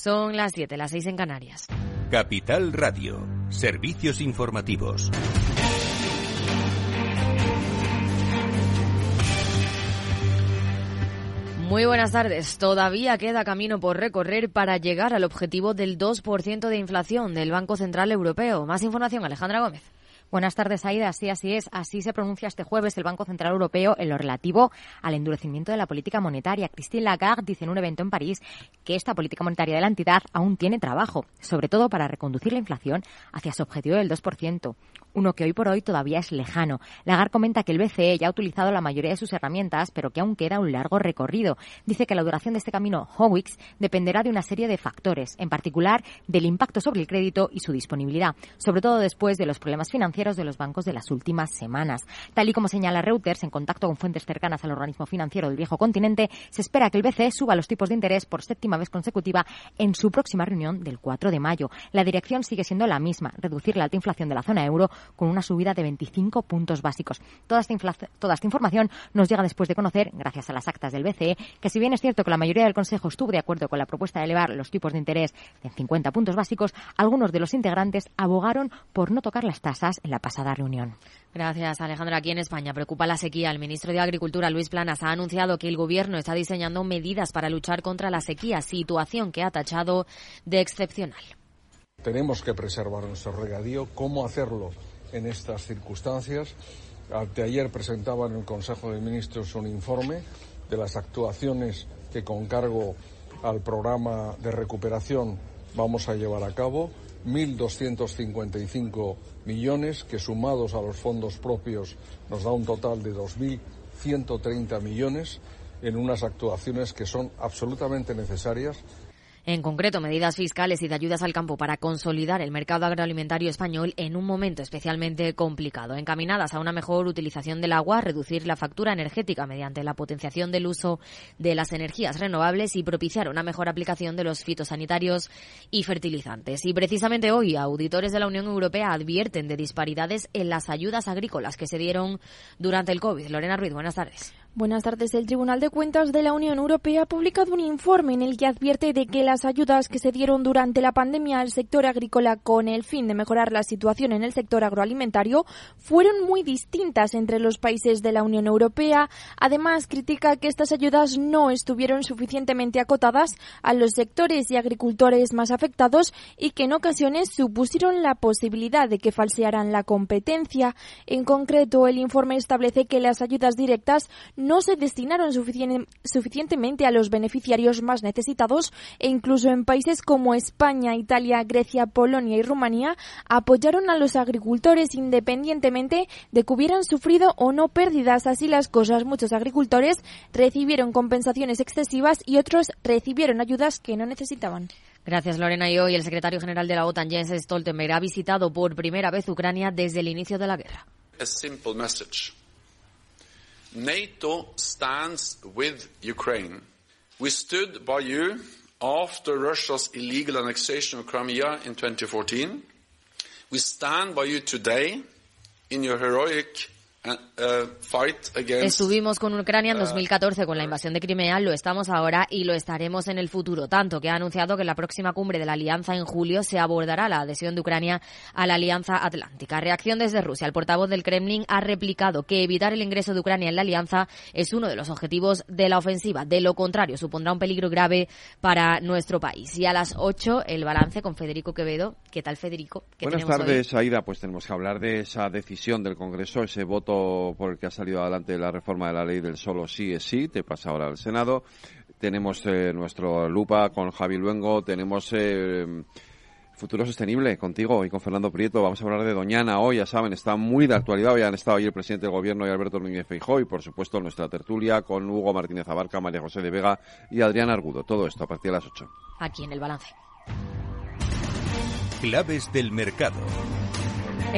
Son las 7, las 6 en Canarias. Capital Radio, servicios informativos. Muy buenas tardes. Todavía queda camino por recorrer para llegar al objetivo del 2% de inflación del Banco Central Europeo. Más información, Alejandra Gómez. Buenas tardes, Aida. Sí, así es. Así se pronuncia este jueves el Banco Central Europeo en lo relativo al endurecimiento de la política monetaria. Christine Lagarde dice en un evento en París que esta política monetaria de la entidad aún tiene trabajo, sobre todo para reconducir la inflación hacia su objetivo del 2% uno que hoy por hoy todavía es lejano. Lagarde comenta que el BCE ya ha utilizado la mayoría de sus herramientas, pero que aún queda un largo recorrido. Dice que la duración de este camino Howicks dependerá de una serie de factores, en particular del impacto sobre el crédito y su disponibilidad, sobre todo después de los problemas financieros de los bancos de las últimas semanas. Tal y como señala Reuters, en contacto con fuentes cercanas al organismo financiero del viejo continente, se espera que el BCE suba los tipos de interés por séptima vez consecutiva en su próxima reunión del 4 de mayo. La dirección sigue siendo la misma, reducir la alta inflación de la zona euro con una subida de 25 puntos básicos. Toda esta, toda esta información nos llega después de conocer, gracias a las actas del BCE, que si bien es cierto que la mayoría del Consejo estuvo de acuerdo con la propuesta de elevar los tipos de interés en 50 puntos básicos, algunos de los integrantes abogaron por no tocar las tasas en la pasada reunión. Gracias, Alejandra. Aquí en España preocupa la sequía. El ministro de Agricultura, Luis Planas, ha anunciado que el Gobierno está diseñando medidas para luchar contra la sequía, situación que ha tachado de excepcional. Tenemos que preservar nuestro regadío. ¿Cómo hacerlo? En estas circunstancias. ayer presentaba en el Consejo de Ministros un informe de las actuaciones que con cargo al programa de recuperación vamos a llevar a cabo. 1.255 millones que sumados a los fondos propios nos da un total de 2.130 millones en unas actuaciones que son absolutamente necesarias en concreto medidas fiscales y de ayudas al campo para consolidar el mercado agroalimentario español en un momento especialmente complicado, encaminadas a una mejor utilización del agua, reducir la factura energética mediante la potenciación del uso de las energías renovables y propiciar una mejor aplicación de los fitosanitarios y fertilizantes. Y precisamente hoy, auditores de la Unión Europea advierten de disparidades en las ayudas agrícolas que se dieron durante el COVID. Lorena Ruiz, buenas tardes. Buenas tardes. El Tribunal de Cuentas de la Unión Europea ha publicado un informe en el que advierte de que las ayudas que se dieron durante la pandemia al sector agrícola con el fin de mejorar la situación en el sector agroalimentario fueron muy distintas entre los países de la Unión Europea. Además, critica que estas ayudas no estuvieron suficientemente acotadas a los sectores y agricultores más afectados y que en ocasiones supusieron la posibilidad de que falsearan la competencia. En concreto, el informe establece que las ayudas directas se destinaron suficientemente a los beneficiarios más necesitados e incluso en países como España, Italia, Grecia, Polonia y Rumanía apoyaron a los agricultores independientemente de que hubieran sufrido o no pérdidas. Así las cosas, muchos agricultores recibieron compensaciones excesivas y otros recibieron ayudas que no necesitaban. Gracias, Lorena. Y hoy el secretario general de la OTAN, Jens Stoltenberg, ha visitado por primera vez Ucrania desde el inicio de la guerra. NATO stands with Ukraine. We stood by you after Russia's illegal annexation of Crimea in 2014. We stand by you today in your heroic Estuvimos con Ucrania en 2014 uh, con la invasión de Crimea, lo estamos ahora y lo estaremos en el futuro, tanto que ha anunciado que en la próxima cumbre de la Alianza en julio se abordará la adhesión de Ucrania a la Alianza Atlántica. Reacción desde Rusia. El portavoz del Kremlin ha replicado que evitar el ingreso de Ucrania en la Alianza es uno de los objetivos de la ofensiva. De lo contrario, supondrá un peligro grave para nuestro país. Y a las 8, el balance con Federico Quevedo. ¿Qué tal, Federico? Buenas tardes, Aida. Pues tenemos que hablar de esa decisión del Congreso, ese voto por el que ha salido adelante la reforma de la ley del solo sí es sí, te pasa ahora al Senado. Tenemos eh, nuestro lupa con Javi Luengo, tenemos eh, Futuro Sostenible contigo y con Fernando Prieto. Vamos a hablar de Doñana hoy, ya saben, está muy de actualidad. Hoy han estado ahí el presidente del gobierno y Alberto Núñez Feijóo y, por supuesto, nuestra tertulia con Hugo Martínez Abarca, María José de Vega y Adrián Argudo. Todo esto a partir de las 8. Aquí en el balance. Claves del mercado.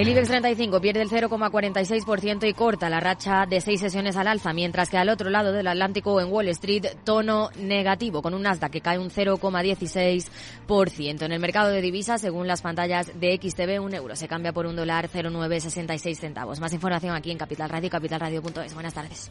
El IBEX 35 pierde el 0,46% y corta la racha de seis sesiones al alza, mientras que al otro lado del Atlántico, en Wall Street, tono negativo, con un Nasdaq que cae un 0,16%. En el mercado de divisas, según las pantallas de XTV, un euro se cambia por un dólar 0,966 centavos. Más información aquí en Capital Radio, capitalradio.es. Buenas tardes.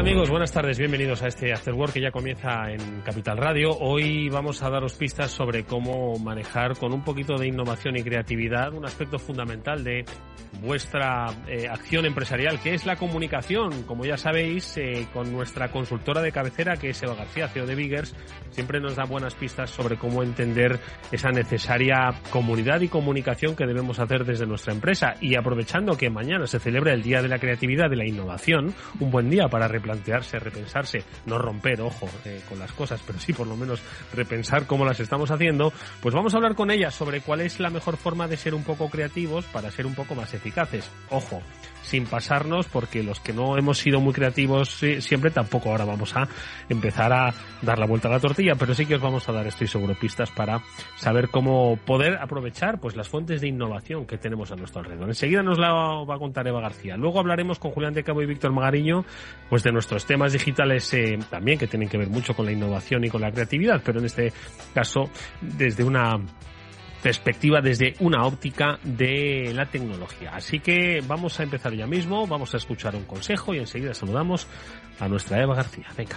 Amigos? Buenas tardes, bienvenidos a este After Work que ya comienza en Capital Radio. Hoy vamos a daros pistas sobre cómo manejar con un poquito de innovación y creatividad un aspecto fundamental de vuestra eh, acción empresarial, que es la comunicación. Como ya sabéis, eh, con nuestra consultora de cabecera, que es Eva García, CEO de Biggers, siempre nos da buenas pistas sobre cómo entender esa necesaria comunidad y comunicación que debemos hacer desde nuestra empresa. Y aprovechando que mañana se celebra el Día de la Creatividad y la Innovación, un buen día para replantearse, repensarse, no romper, ojo, eh, con las cosas, pero sí por lo menos repensar cómo las estamos haciendo, pues vamos a hablar con ella sobre cuál es la mejor forma de ser un poco creativos para ser un poco más eficaces. Ojo, sin pasarnos, porque los que no hemos sido muy creativos siempre tampoco ahora vamos a empezar a dar la vuelta a la tortilla, pero sí que os vamos a dar, estoy seguro, pistas para saber cómo poder aprovechar pues las fuentes de innovación que tenemos a nuestro alrededor. Enseguida nos la va a contar Eva García. Luego hablaremos con Julián de Cabo y Víctor Magariño, pues de nuestros temas digitales eh, también que tienen que ver mucho con la innovación y con la creatividad, pero en este caso desde una perspectiva desde una óptica de la tecnología. Así que vamos a empezar ya mismo, vamos a escuchar un consejo y enseguida saludamos a nuestra Eva García. Venga.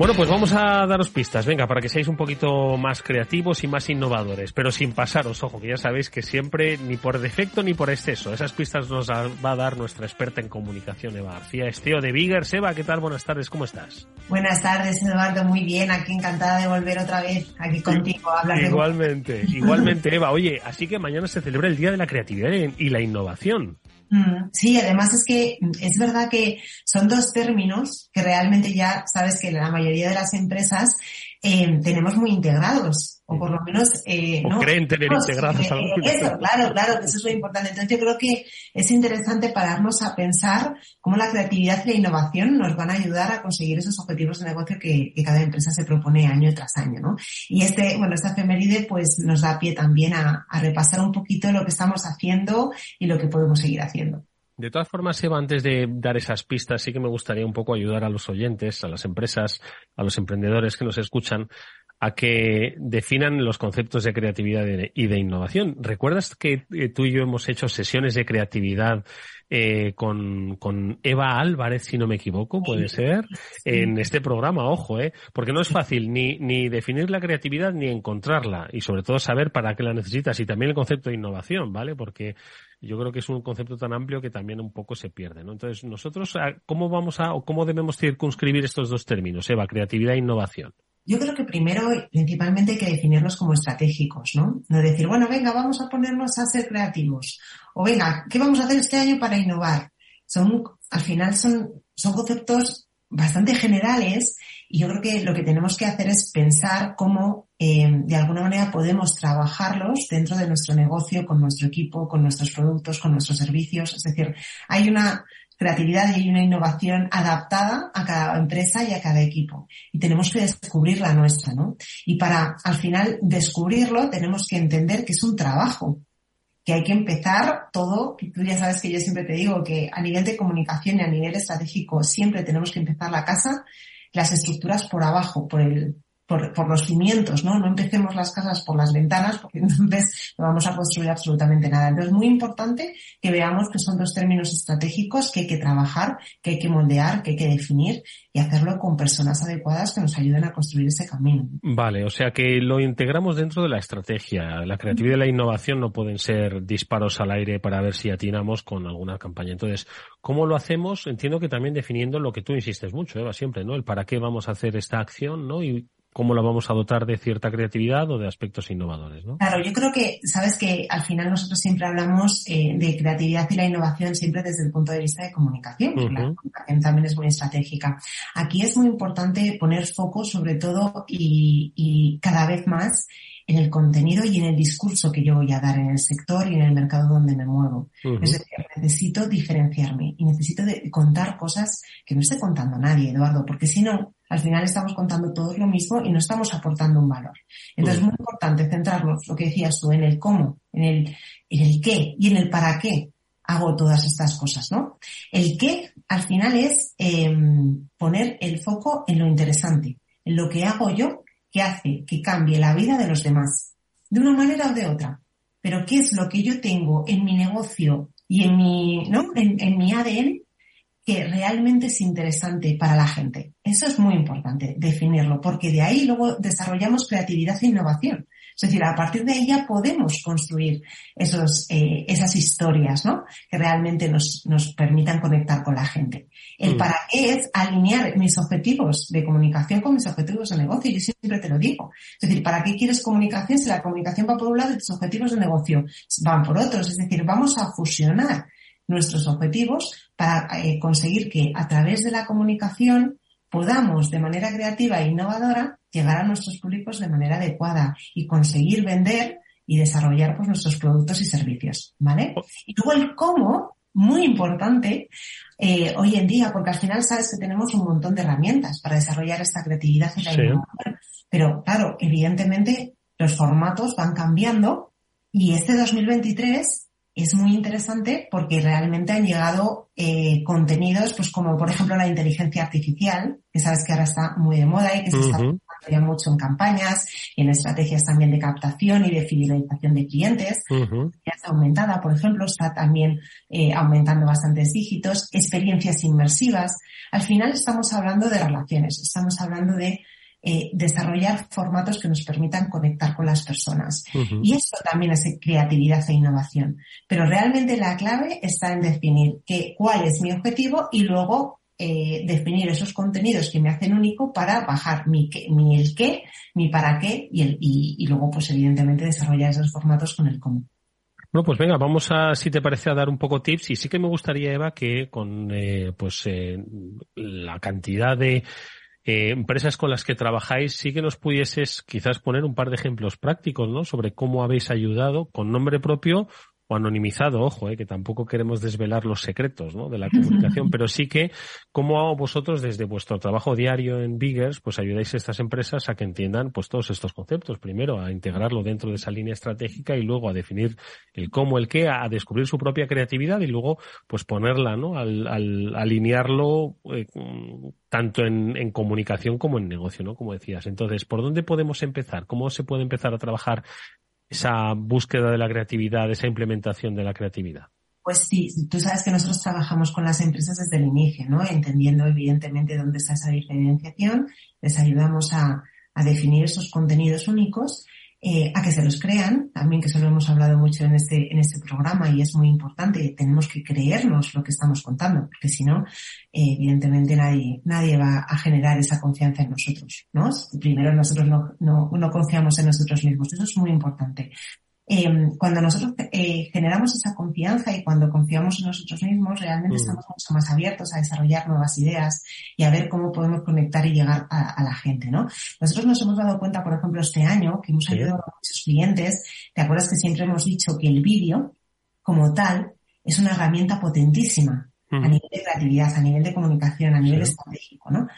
Bueno, pues vamos a daros pistas, venga, para que seáis un poquito más creativos y más innovadores, pero sin pasaros, ojo, que ya sabéis que siempre, ni por defecto ni por exceso, esas pistas nos va a dar nuestra experta en comunicación, Eva García Esteo de Biggers. Eva, ¿qué tal? Buenas tardes, ¿cómo estás? Buenas tardes, Eduardo, muy bien, aquí encantada de volver otra vez aquí contigo a hablar Igualmente, igualmente, Eva. Oye, así que mañana se celebra el Día de la Creatividad y la Innovación. Sí, además es que es verdad que son dos términos que realmente ya sabes que la mayoría de las empresas eh, tenemos muy integrados o por lo menos eh, ¿no? creen tener integrados eh, eso claro claro eso es lo importante. Entonces yo creo que es interesante pararnos a pensar cómo la creatividad y la innovación nos van a ayudar a conseguir esos objetivos de negocio que, cada empresa se propone año tras año no y este bueno esta efeméride pues nos da pie también a, a repasar un poquito lo que estamos haciendo y lo que podemos seguir haciendo. De todas formas, Eva, antes de dar esas pistas, sí que me gustaría un poco ayudar a los oyentes, a las empresas, a los emprendedores que nos escuchan, a que definan los conceptos de creatividad y de innovación. ¿Recuerdas que eh, tú y yo hemos hecho sesiones de creatividad eh, con, con Eva Álvarez, si no me equivoco, puede ser, en este programa, ojo, eh, porque no es fácil ni, ni definir la creatividad ni encontrarla y sobre todo saber para qué la necesitas y también el concepto de innovación, ¿vale? Porque yo creo que es un concepto tan amplio que también un poco se pierde, ¿no? Entonces, nosotros, ¿cómo vamos a, o cómo debemos circunscribir estos dos términos, Eva, creatividad e innovación? Yo creo que primero, principalmente, hay que definirlos como estratégicos, ¿no? No decir, bueno, venga, vamos a ponernos a ser creativos. O venga, ¿qué vamos a hacer este año para innovar? Son, al final son, son conceptos bastante generales y yo creo que lo que tenemos que hacer es pensar cómo eh, de alguna manera podemos trabajarlos dentro de nuestro negocio, con nuestro equipo, con nuestros productos, con nuestros servicios. Es decir, hay una creatividad y una innovación adaptada a cada empresa y a cada equipo. Y tenemos que descubrir la nuestra, ¿no? Y para al final descubrirlo tenemos que entender que es un trabajo, que hay que empezar todo, tú ya sabes que yo siempre te digo que a nivel de comunicación y a nivel estratégico siempre tenemos que empezar la casa, las estructuras por abajo, por el, por, los cimientos, ¿no? No empecemos las casas por las ventanas porque entonces no vamos a construir absolutamente nada. Entonces es muy importante que veamos que son dos términos estratégicos que hay que trabajar, que hay que moldear, que hay que definir y hacerlo con personas adecuadas que nos ayuden a construir ese camino. Vale, o sea que lo integramos dentro de la estrategia. La creatividad y la innovación no pueden ser disparos al aire para ver si atinamos con alguna campaña. Entonces, ¿cómo lo hacemos? Entiendo que también definiendo lo que tú insistes mucho, Eva, siempre, ¿no? El para qué vamos a hacer esta acción, ¿no? Y cómo la vamos a dotar de cierta creatividad o de aspectos innovadores, ¿no? Claro, yo creo que, sabes que al final nosotros siempre hablamos eh, de creatividad y la innovación siempre desde el punto de vista de comunicación, porque la comunicación también es muy estratégica. Aquí es muy importante poner foco sobre todo y, y cada vez más en el contenido y en el discurso que yo voy a dar en el sector y en el mercado donde me muevo. Es decir, necesito diferenciarme y necesito de contar cosas que no esté contando nadie, Eduardo, porque si no, al final estamos contando todos lo mismo y no estamos aportando un valor. Entonces es muy importante centrarnos, lo que decías tú, en el cómo, en el, en el qué y en el para qué hago todas estas cosas, ¿no? El qué al final es em, poner el foco en lo interesante, en lo que hago yo que hace que cambie la vida de los demás, de una manera o de otra. Pero ¿qué es lo que yo tengo en mi negocio y en mi, ¿no? en, mi ADN que realmente es interesante para la gente? Eso es muy importante, definirlo, porque de ahí luego desarrollamos creatividad e innovación. Es decir, a partir de ella podemos construir esos, eh, esas historias, ¿no? Que realmente nos, nos permitan conectar con la gente. El mm. para qué es alinear mis objetivos de comunicación con mis objetivos de negocio. Yo siempre te lo digo. Es decir, ¿para qué quieres comunicación si la comunicación va por un lado y tus objetivos de negocio van por otros? Es decir, vamos a fusionar nuestros objetivos para eh, conseguir que a través de la comunicación podamos de manera creativa e innovadora llegar a nuestros públicos de manera adecuada y conseguir vender y desarrollar pues, nuestros productos y servicios, ¿vale? Y luego el cómo, muy importante eh, hoy en día, porque al final sabes que tenemos un montón de herramientas para desarrollar esta creatividad y la innovación. Pero claro, evidentemente los formatos van cambiando y este 2023 es muy interesante porque realmente han llegado eh, contenidos, pues como por ejemplo la inteligencia artificial, que sabes que ahora está muy de moda y que se está usando ya mucho en campañas y en estrategias también de captación y de fidelización de clientes. Ya está aumentada, por ejemplo, está también eh, aumentando bastantes dígitos, experiencias inmersivas. Al final estamos hablando de relaciones, estamos hablando de eh, desarrollar formatos que nos permitan conectar con las personas. Y esto también es creatividad e innovación. Pero realmente la clave está en definir que, cuál es mi objetivo y luego eh, definir esos contenidos que me hacen único para bajar mi, mi el qué, mi para qué y, el, y, luego pues evidentemente desarrollar esos formatos con el cómo. Bueno, pues venga, vamos a, si te parece, a dar un poco tips y sí que me gustaría, Eva, que con eh, pues eh, la cantidad de eh, empresas con las que trabajáis, sí que nos pudieses quizás poner un par de ejemplos prácticos, ¿no? Sobre cómo habéis ayudado con nombre propio o anonimizado, ojo, eh, que tampoco queremos desvelar los secretos ¿no? de la comunicación, pero sí que cómo vosotros desde vuestro trabajo diario en Biggers, pues ayudáis a estas empresas a que entiendan pues todos estos conceptos. Primero, a integrarlo dentro de esa línea estratégica y luego a definir el cómo, el qué, a descubrir su propia creatividad y luego pues ponerla, ¿no? Al, al alinearlo eh, tanto en, en comunicación como en negocio, ¿no? Como decías. Entonces, ¿por dónde podemos empezar? ¿Cómo se puede empezar a trabajar esa búsqueda de la creatividad, esa implementación de la creatividad? Pues sí, tú sabes que nosotros trabajamos con las empresas desde el inicio, ¿no? Entendiendo evidentemente dónde está esa diferenciación, les ayudamos a, a definir esos contenidos únicos eh, a que se los crean, también que eso lo hemos hablado mucho en este, en este programa y es muy importante, tenemos que creernos lo que estamos contando, porque si no, eh, evidentemente nadie, nadie va a generar esa confianza en nosotros, ¿no? Primero nosotros no, no, no confiamos en nosotros mismos, eso es muy importante. Em, cuando nosotros eh, generamos esa confianza y cuando confiamos en nosotros mismos, realmente mm. estamos mucho más abiertos a desarrollar nuevas ideas y a ver cómo podemos conectar y llegar a, la gente, ¿no? Nosotros nos hemos dado cuenta, por ejemplo, este año, que hemos ayudado a muchos clientes, ¿te acuerdas que siempre hemos dicho que el vídeo, como tal, es una herramienta potentísima? a nivel de creatividad, a nivel de comunicación, a nivel estratégico, ¿no?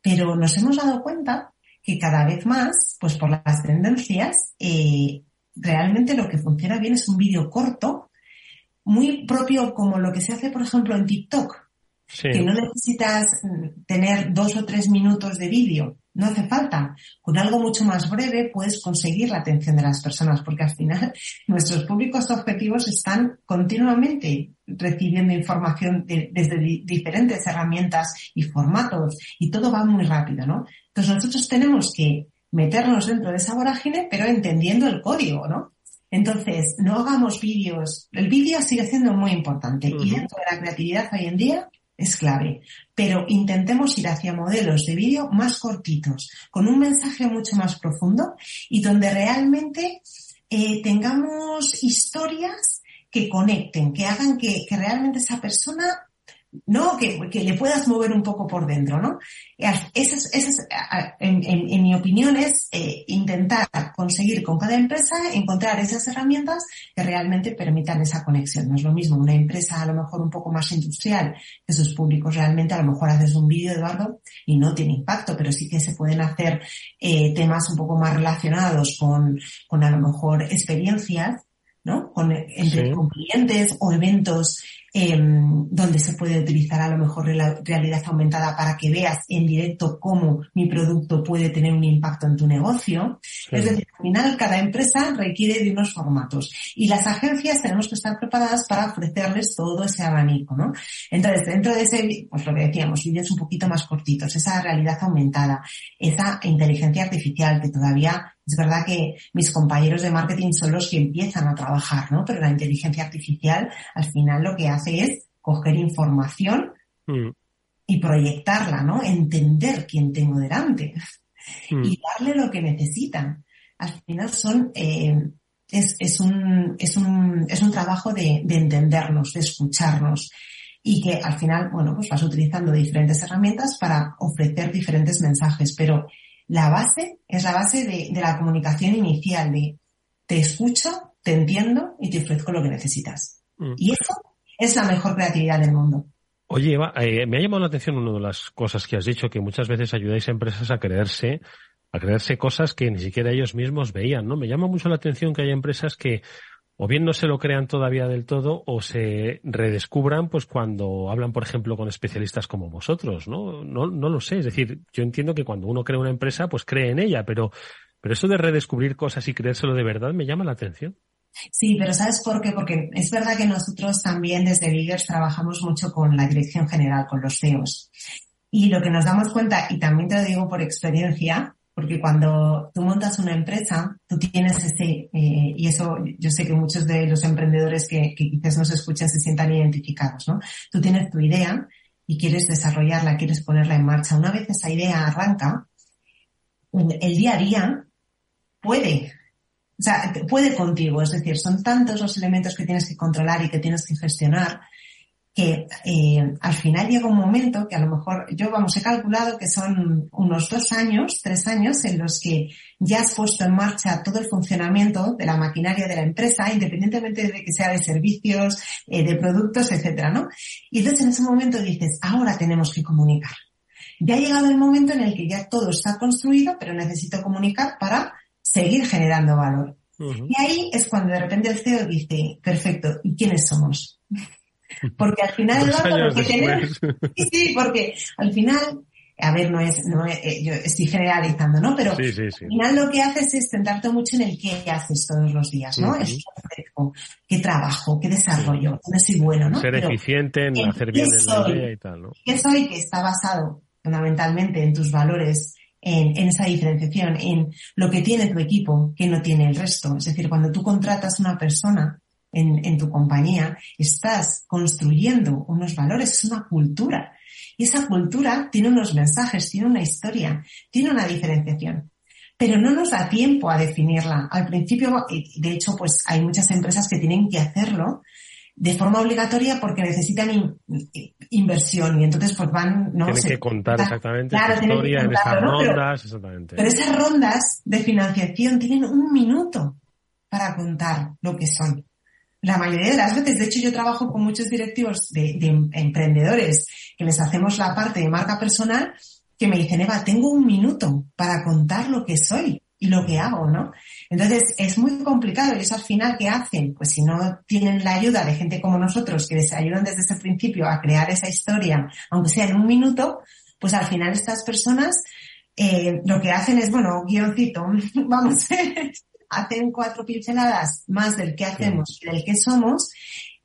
Pero nos hemos dado cuenta que cada vez más, pues por las tendencias, eh, realmente lo que funciona bien es un vídeo corto, muy propio como lo que se hace, por ejemplo, en TikTok, que no necesitas mm, tener dos o tres minutos de vídeo, no hace falta. Con algo mucho más breve puedes conseguir la atención de las personas, porque al final nuestros públicos objetivos están continuamente recibiendo información desde diferentes herramientas y formatos y todo va muy rápido, ¿no? Entonces nosotros tenemos que meternos dentro de esa vorágine, pero entendiendo el código, ¿no? Entonces, no hagamos vídeos. El vídeo sigue siendo muy importante y dentro de la creatividad hoy en día es clave. Pero intentemos ir hacia modelos de vídeo más cortitos, con un mensaje mucho más profundo y donde realmente eh, tengamos historias que conecten, que hagan que, que realmente esa persona ¿no? Que, que, le puedas mover un poco por dentro, ¿no? Esa es, en, en, mi opinión, es eh, intentar conseguir con cada empresa encontrar esas herramientas que realmente permitan esa conexión. No es lo mismo una empresa a lo mejor un poco más industrial, que sus públicos realmente a lo mejor haces un vídeo, Eduardo, y no tiene impacto, pero sí que se pueden hacer eh, temas un poco más relacionados con, con a lo mejor experiencias, ¿no? Con, entre, con clientes o eventos Em, donde se puede utilizar a lo mejor la realidad aumentada para que veas en directo cómo mi producto puede tener un impacto en tu negocio. Es decir, al final cada empresa requiere de unos formatos y las agencias tenemos que estar preparadas para ofrecerles todo ese abanico, ¿no? Entonces, dentro de ese, pues lo que decíamos, vídeos un poquito más cortitos, esa realidad aumentada, esa inteligencia artificial que todavía es verdad que mis compañeros de marketing son los que empiezan a trabajar, ¿no? Pero la inteligencia artificial al final lo que hace es coger información mm. y proyectarla, ¿no? Entender quién tengo delante mm. y darle lo que necesitan. Al final son, eh, es, es, un, es, un, es un trabajo de, de entendernos, de escucharnos y que al final, bueno, pues vas utilizando diferentes herramientas para ofrecer diferentes mensajes, pero la base es la base de, la comunicación inicial, de te escucho, te entiendo y te ofrezco lo que necesitas. Mm. Y eso es la mejor creatividad del mundo. Oye, Eva, eh, me ha llamado la atención una de las cosas que has dicho, que muchas veces ayudáis a empresas a creerse, a creerse cosas que ni siquiera ellos mismos veían, ¿no? Me llama mucho la atención que hay empresas que o bien no se lo crean todavía del todo o se redescubran pues cuando hablan, por ejemplo, con especialistas como vosotros, ¿no? No, no lo sé. Es decir, yo entiendo que cuando uno crea una empresa, pues cree en ella, pero, pero eso de redescubrir cosas y creérselo de verdad me llama la atención. Sí, pero ¿sabes por qué? Porque es verdad que nosotros también desde Biggers trabajamos mucho con la dirección general, con los CEOs. Y lo que nos damos cuenta, y también te lo digo por experiencia, porque cuando tú montas una empresa, tú tienes ese, eh, y eso yo sé que muchos de los emprendedores que, que quizás nos escuchan se sientan identificados, ¿no? Tú tienes tu idea y quieres desarrollarla, quieres ponerla en marcha. Una vez esa idea arranca, el día a día puede, o sea, puede contigo, es decir, son tantos los elementos que tienes que controlar y que tienes que gestionar que eh, al final llega un momento que a lo mejor yo, vamos, he calculado que son unos dos años, tres años en los que ya has puesto en marcha todo el funcionamiento de la maquinaria de la empresa, independientemente de que sea de servicios, eh, de productos, etcétera, ¿no? Y entonces en ese momento dices, ahora tenemos que comunicar. Ya ha llegado el momento en el que ya todo está construido, pero necesito comunicar para seguir generando valor. Y ahí es cuando de repente el CEO dice, perfecto, ¿y quiénes somos? Porque al final lo que tenemos, sí, porque al final, a ver, no es, no eh, yo estoy generalizando, ¿no? Pero al final lo que haces es centrarte mucho en el qué haces todos los días, ¿no? Es qué trabajo, qué desarrollo, no soy bueno, ¿no? Ser eficiente en, hacer bien en la idea y tal, ¿no? ¿Qué soy que está basado fundamentalmente en tus valores, en, en, esa diferenciación, en lo que tiene tu equipo que no tiene el resto. Es decir, cuando tú contratas a una persona, en, en tu compañía, estás construyendo unos valores, es una cultura. Y esa cultura tiene unos mensajes, tiene una historia, tiene una diferenciación. Pero no nos da tiempo a definirla. Al principio, de hecho, pues hay muchas empresas que tienen que hacerlo de forma obligatoria porque necesitan inversión y entonces pues van no tienen que contar exactamente la historia en esas rondas exactamente pero esas rondas de financiación tienen un minuto para contar lo que son la mayoría de las veces, de hecho yo trabajo con muchos directivos de, emprendedores que les hacemos la parte de marca personal que me dicen, Eva, tengo un minuto para contar lo que soy y lo que hago, ¿no? Entonces es muy complicado y eso al final, ¿qué hacen? Pues si no tienen la ayuda de gente como nosotros que les ayudan desde ese principio a crear esa historia, aunque sea en un minuto, pues al final estas personas eh, lo que hacen es, bueno, guioncito, vamos, hacen cuatro pinceladas más del que hacemos y del que somos,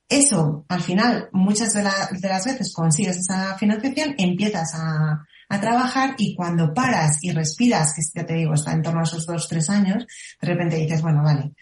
eso, al final, muchas de, las veces consigues esa financiación, empiezas a, trabajar y cuando paras y respiras, que ya te digo, está en torno a esos dos, tres años, de repente dices, bueno, vale,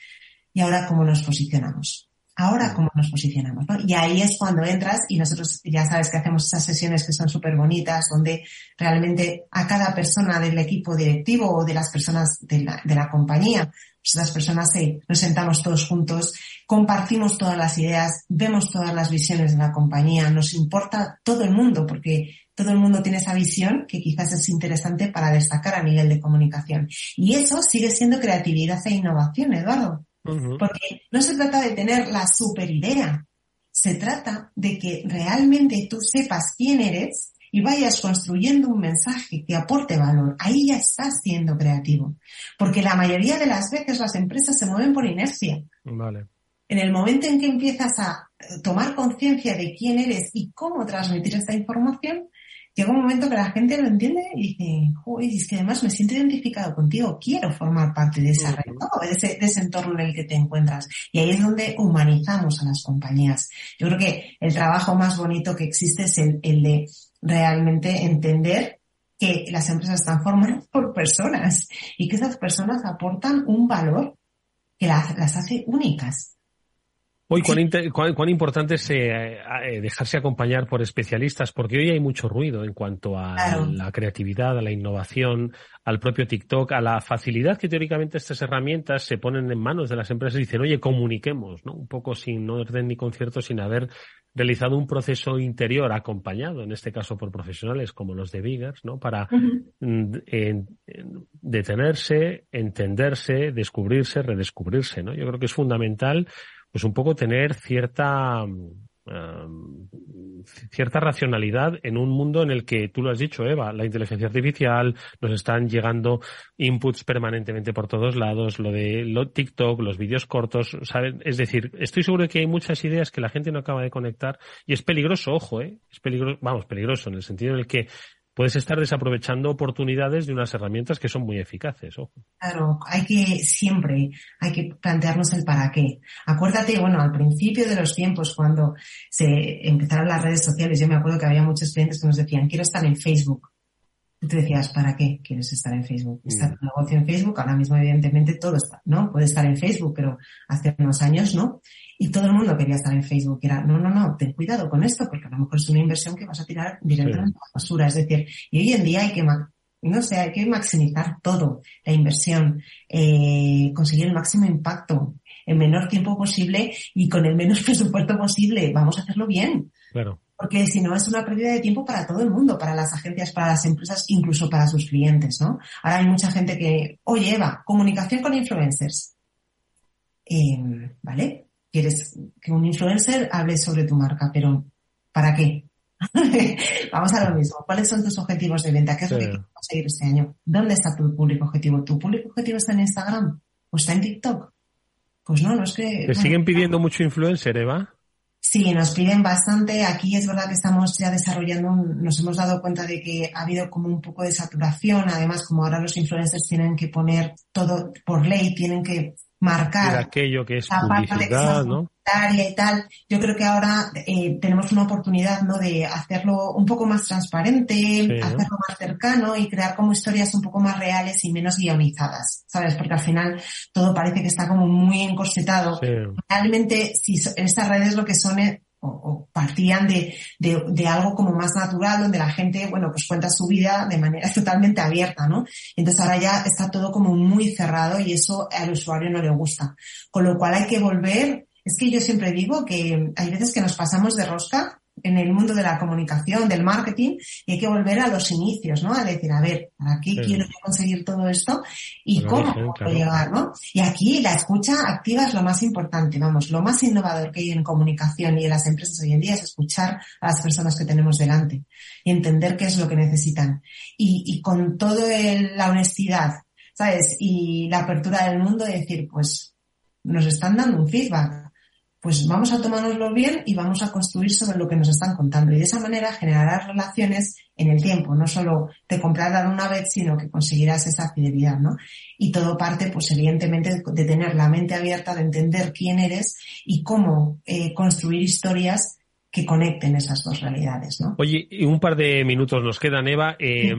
¿y ahora cómo nos posicionamos? Ahora cómo nos posicionamos, ¿no? Y ahí es cuando entras y nosotros ya sabes que hacemos esas sesiones que son súper bonitas, donde realmente a cada persona del equipo directivo o de las personas de la, de la compañía las personas nos sentamos todos juntos, compartimos todas las ideas, vemos todas las visiones de la compañía, nos importa todo el mundo porque todo el mundo tiene esa visión que quizás es interesante para destacar a nivel de comunicación. Y eso sigue siendo creatividad e innovación, Eduardo. Porque no se trata de tener la super idea, se trata de que realmente tú sepas quién eres y vayas construyendo un mensaje que aporte valor, ahí ya estás siendo creativo. Porque la mayoría de las veces las empresas se mueven por inercia. Vale. En el momento en que empiezas a tomar conciencia de quién eres y cómo transmitir esta información, llega un momento que la gente lo entiende y dice, uy, es que además me siento identificado contigo, quiero formar parte de esa red, de, ese, de ese entorno en el que te encuentras. Y ahí es donde humanizamos a las compañías. Yo creo que el trabajo más bonito que existe es el, el de realmente entender que las empresas están formadas por personas y que esas personas aportan un valor que las, hace únicas. Hoy, ¿cuán, importante es eh, eh, dejarse acompañar por especialistas? Porque hoy hay mucho ruido en cuanto a la creatividad, a la innovación, al propio TikTok, a la facilidad que teóricamente estas herramientas se ponen en manos de las empresas y dicen, oye, comuniquemos, ¿no? Un poco sin orden ni concierto, sin haber realizado un proceso interior acompañado, en este caso por profesionales como los de Biggers, ¿no? Para detenerse, entenderse, descubrirse, redescubrirse, ¿no? Yo creo que es fundamental, pues un poco tener cierta cierta racionalidad en un mundo en el que tú lo has dicho, Eva, la inteligencia artificial, nos están llegando inputs permanentemente por todos lados, lo de lo TikTok, los vídeos cortos, ¿sabes? Es decir, estoy seguro de que hay muchas ideas que la gente no acaba de conectar y es peligroso, ojo, ¿eh? Es peligroso, vamos, peligroso en el sentido en el que puedes estar desaprovechando oportunidades de unas herramientas que son muy eficaces. Ojo. Claro, hay que siempre, hay que plantearnos el para qué. Acuérdate, bueno, al principio de los tiempos, cuando se empezaron las redes sociales, yo me acuerdo que había muchos clientes que nos decían, quiero estar en Facebook. Y tú decías, ¿para qué quieres estar en Facebook? ¿Está tu negocio en Facebook? Ahora mismo, evidentemente, todo está, ¿no? Puede estar en Facebook, pero hace unos años no. Y todo el mundo quería estar en Facebook. era, no, no, no, ten cuidado con esto, porque a lo mejor es una inversión que vas a tirar directamente a la basura. Es decir, y hoy en día hay que, no sé, hay que maximizar todo, la inversión, eh, conseguir el máximo impacto en menor tiempo posible y con el menos presupuesto posible. Vamos a hacerlo bien. Claro. Porque si no es una pérdida de tiempo para todo el mundo, para las agencias, para las empresas, incluso para sus clientes, ¿no? Ahora hay mucha gente que, oye Eva, comunicación con influencers. Eh, ¿Vale? Quieres que un influencer hable sobre tu marca, pero ¿para qué? Vamos a lo mismo. ¿Cuáles son tus objetivos de venta? ¿Qué es lo que quieres conseguir este año? ¿Dónde está tu público objetivo? ¿Tu público objetivo está en Instagram? ¿O está en TikTok? Pues no, no es que... ¿Te siguen pidiendo mucho influencer, Eva? Sí, nos piden bastante. Aquí es verdad que estamos ya desarrollando, nos hemos dado cuenta de que ha habido como un poco de saturación. Además, como ahora los influencers tienen que poner todo por ley, tienen que marcar aquello que es publicidad, ¿no? y tal. Yo creo que ahora eh, tenemos una oportunidad, ¿no? De hacerlo un poco más transparente, hacerlo más cercano y crear como historias un poco más reales y menos guionizadas, ¿sabes? Porque al final todo parece que está como muy encorsetado. Realmente, si estas redes lo que son o, partían de, de, algo como más natural, donde la gente, bueno, pues cuenta su vida de manera totalmente abierta, ¿no? Entonces ahora ya está todo como muy cerrado y eso al usuario no le gusta. Con lo cual hay que volver, es que yo siempre digo que hay veces que nos pasamos de rosca en el mundo de la comunicación, del marketing, y hay que volver a los inicios, ¿no? A decir, a ver, ¿para qué quiero conseguir todo esto? ¿Y cómo puedo llegar, no? Y aquí la escucha activa es lo más importante, vamos, lo más innovador que hay en comunicación y en las empresas hoy en día es escuchar a las personas que tenemos delante y entender qué es lo que necesitan. Y, y con toda la honestidad, ¿sabes? Y la apertura del mundo de decir, pues, nos están dando un feedback pues vamos a tomárnoslo bien y vamos a construir sobre lo que nos están contando. Y de esa manera generarás relaciones en el tiempo, no solo te comprarán una vez, sino que conseguirás esa fidelidad, ¿no? Y todo parte, pues evidentemente, de tener la mente abierta, de entender quién eres y cómo eh, construir historias que conecten esas dos realidades, ¿no? Oye, un par de minutos nos quedan, Eva. Eh,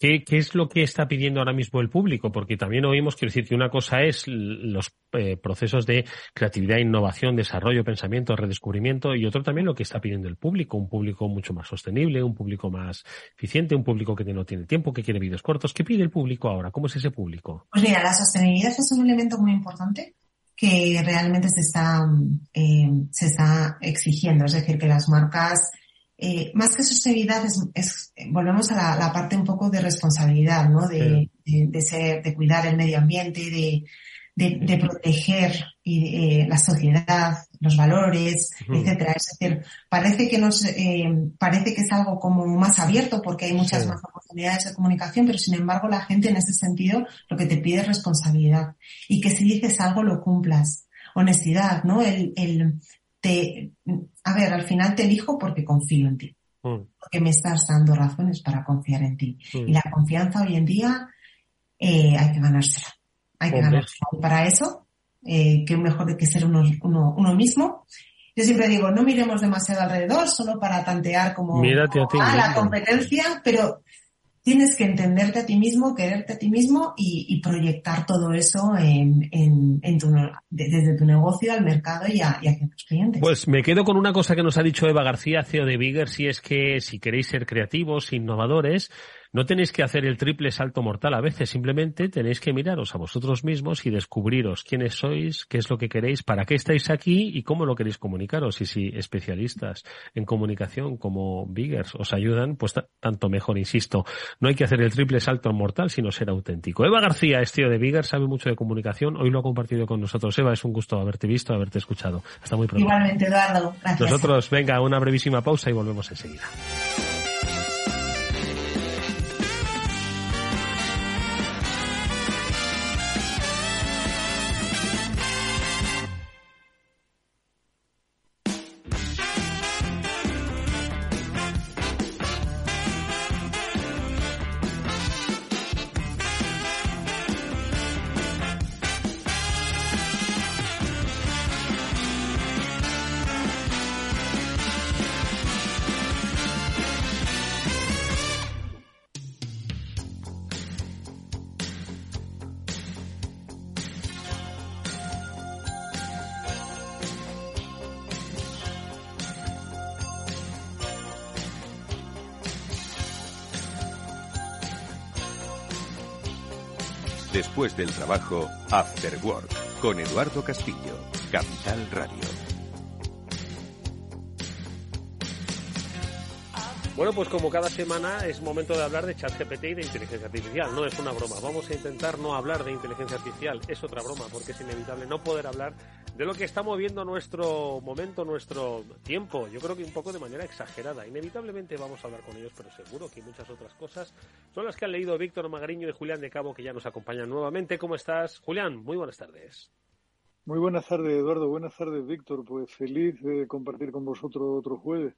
¿qué, ¿qué, es lo que está pidiendo ahora mismo el público? Porque también oímos, quiero decir, que una cosa es los eh, procesos de creatividad, innovación, desarrollo, pensamiento, redescubrimiento, y otro también lo que está pidiendo el público, un público mucho más sostenible, un público más eficiente, un público que no tiene tiempo, que quiere vídeos cortos. ¿Qué pide el público ahora? ¿Cómo es ese público? Pues mira, la sostenibilidad es un elemento muy importante que realmente se está, eh, se está exigiendo. Es decir, que las marcas, eh, más que sostenibilidad, es, es volvemos a la, la, parte un poco de responsabilidad, ¿no? De, de, de, ser, de cuidar el medio ambiente, de, de, de proteger eh, la sociedad, los valores, etcétera. Es decir, parece que nos, eh, parece que es algo como más abierto porque hay muchas sí. más oportunidades de comunicación, pero sin embargo la gente en ese sentido lo que te pide es responsabilidad y que si dices algo lo cumplas. Honestidad, ¿no? El, el, te, a ver, al final te elijo porque confío en ti. Mm. Porque me estás dando razones para confiar en ti. Mm. Y la confianza hoy en día eh, hay que ganársela. Hay que ganársela. Y para eso, eh, que mejor que ser uno, uno, uno mismo. Yo siempre digo, no miremos demasiado alrededor solo para tantear como, como ah, la competencia, pero tienes que entenderte a ti mismo, quererte a ti mismo y, proyectar todo eso en, tu, desde tu negocio al mercado y, a, hacia tus clientes. Pues me quedo con una cosa que nos ha dicho Eva García, CEO de Bigger, si es que si queréis ser creativos, innovadores, no tenéis que hacer el triple salto mortal a veces, simplemente tenéis que miraros a vosotros mismos y descubriros quiénes sois, qué es lo que queréis, para qué estáis aquí y cómo lo queréis comunicaros. Y si especialistas en comunicación como Biggers os ayudan, pues tanto mejor, insisto. No hay que hacer el triple salto mortal, sino ser auténtico. Eva García es tío de Biggers, sabe mucho de comunicación. Hoy lo ha compartido con nosotros. Eva, es un gusto haberte visto, haberte escuchado. Hasta muy pronto. Igualmente, Eduardo. Gracias. Nosotros, venga, una brevísima pausa y volvemos enseguida. Después del trabajo, After Work, con Eduardo Castillo, Capital Radio. Bueno, pues como cada semana es momento de hablar de ChatGPT y de inteligencia artificial. No es una broma. Vamos a intentar no hablar de inteligencia artificial. Es otra broma porque es inevitable no poder hablar de lo que está moviendo nuestro momento, nuestro tiempo. Yo creo que un poco de manera exagerada. Inevitablemente vamos a hablar con ellos, pero seguro que muchas otras cosas son las que han leído Víctor Magariño y Julián de Cabo, que ya nos acompañan nuevamente. ¿Cómo estás? Julián, muy buenas tardes. Muy buenas tardes, Eduardo. Buenas tardes, Víctor. Pues feliz de compartir con vosotros otro jueves.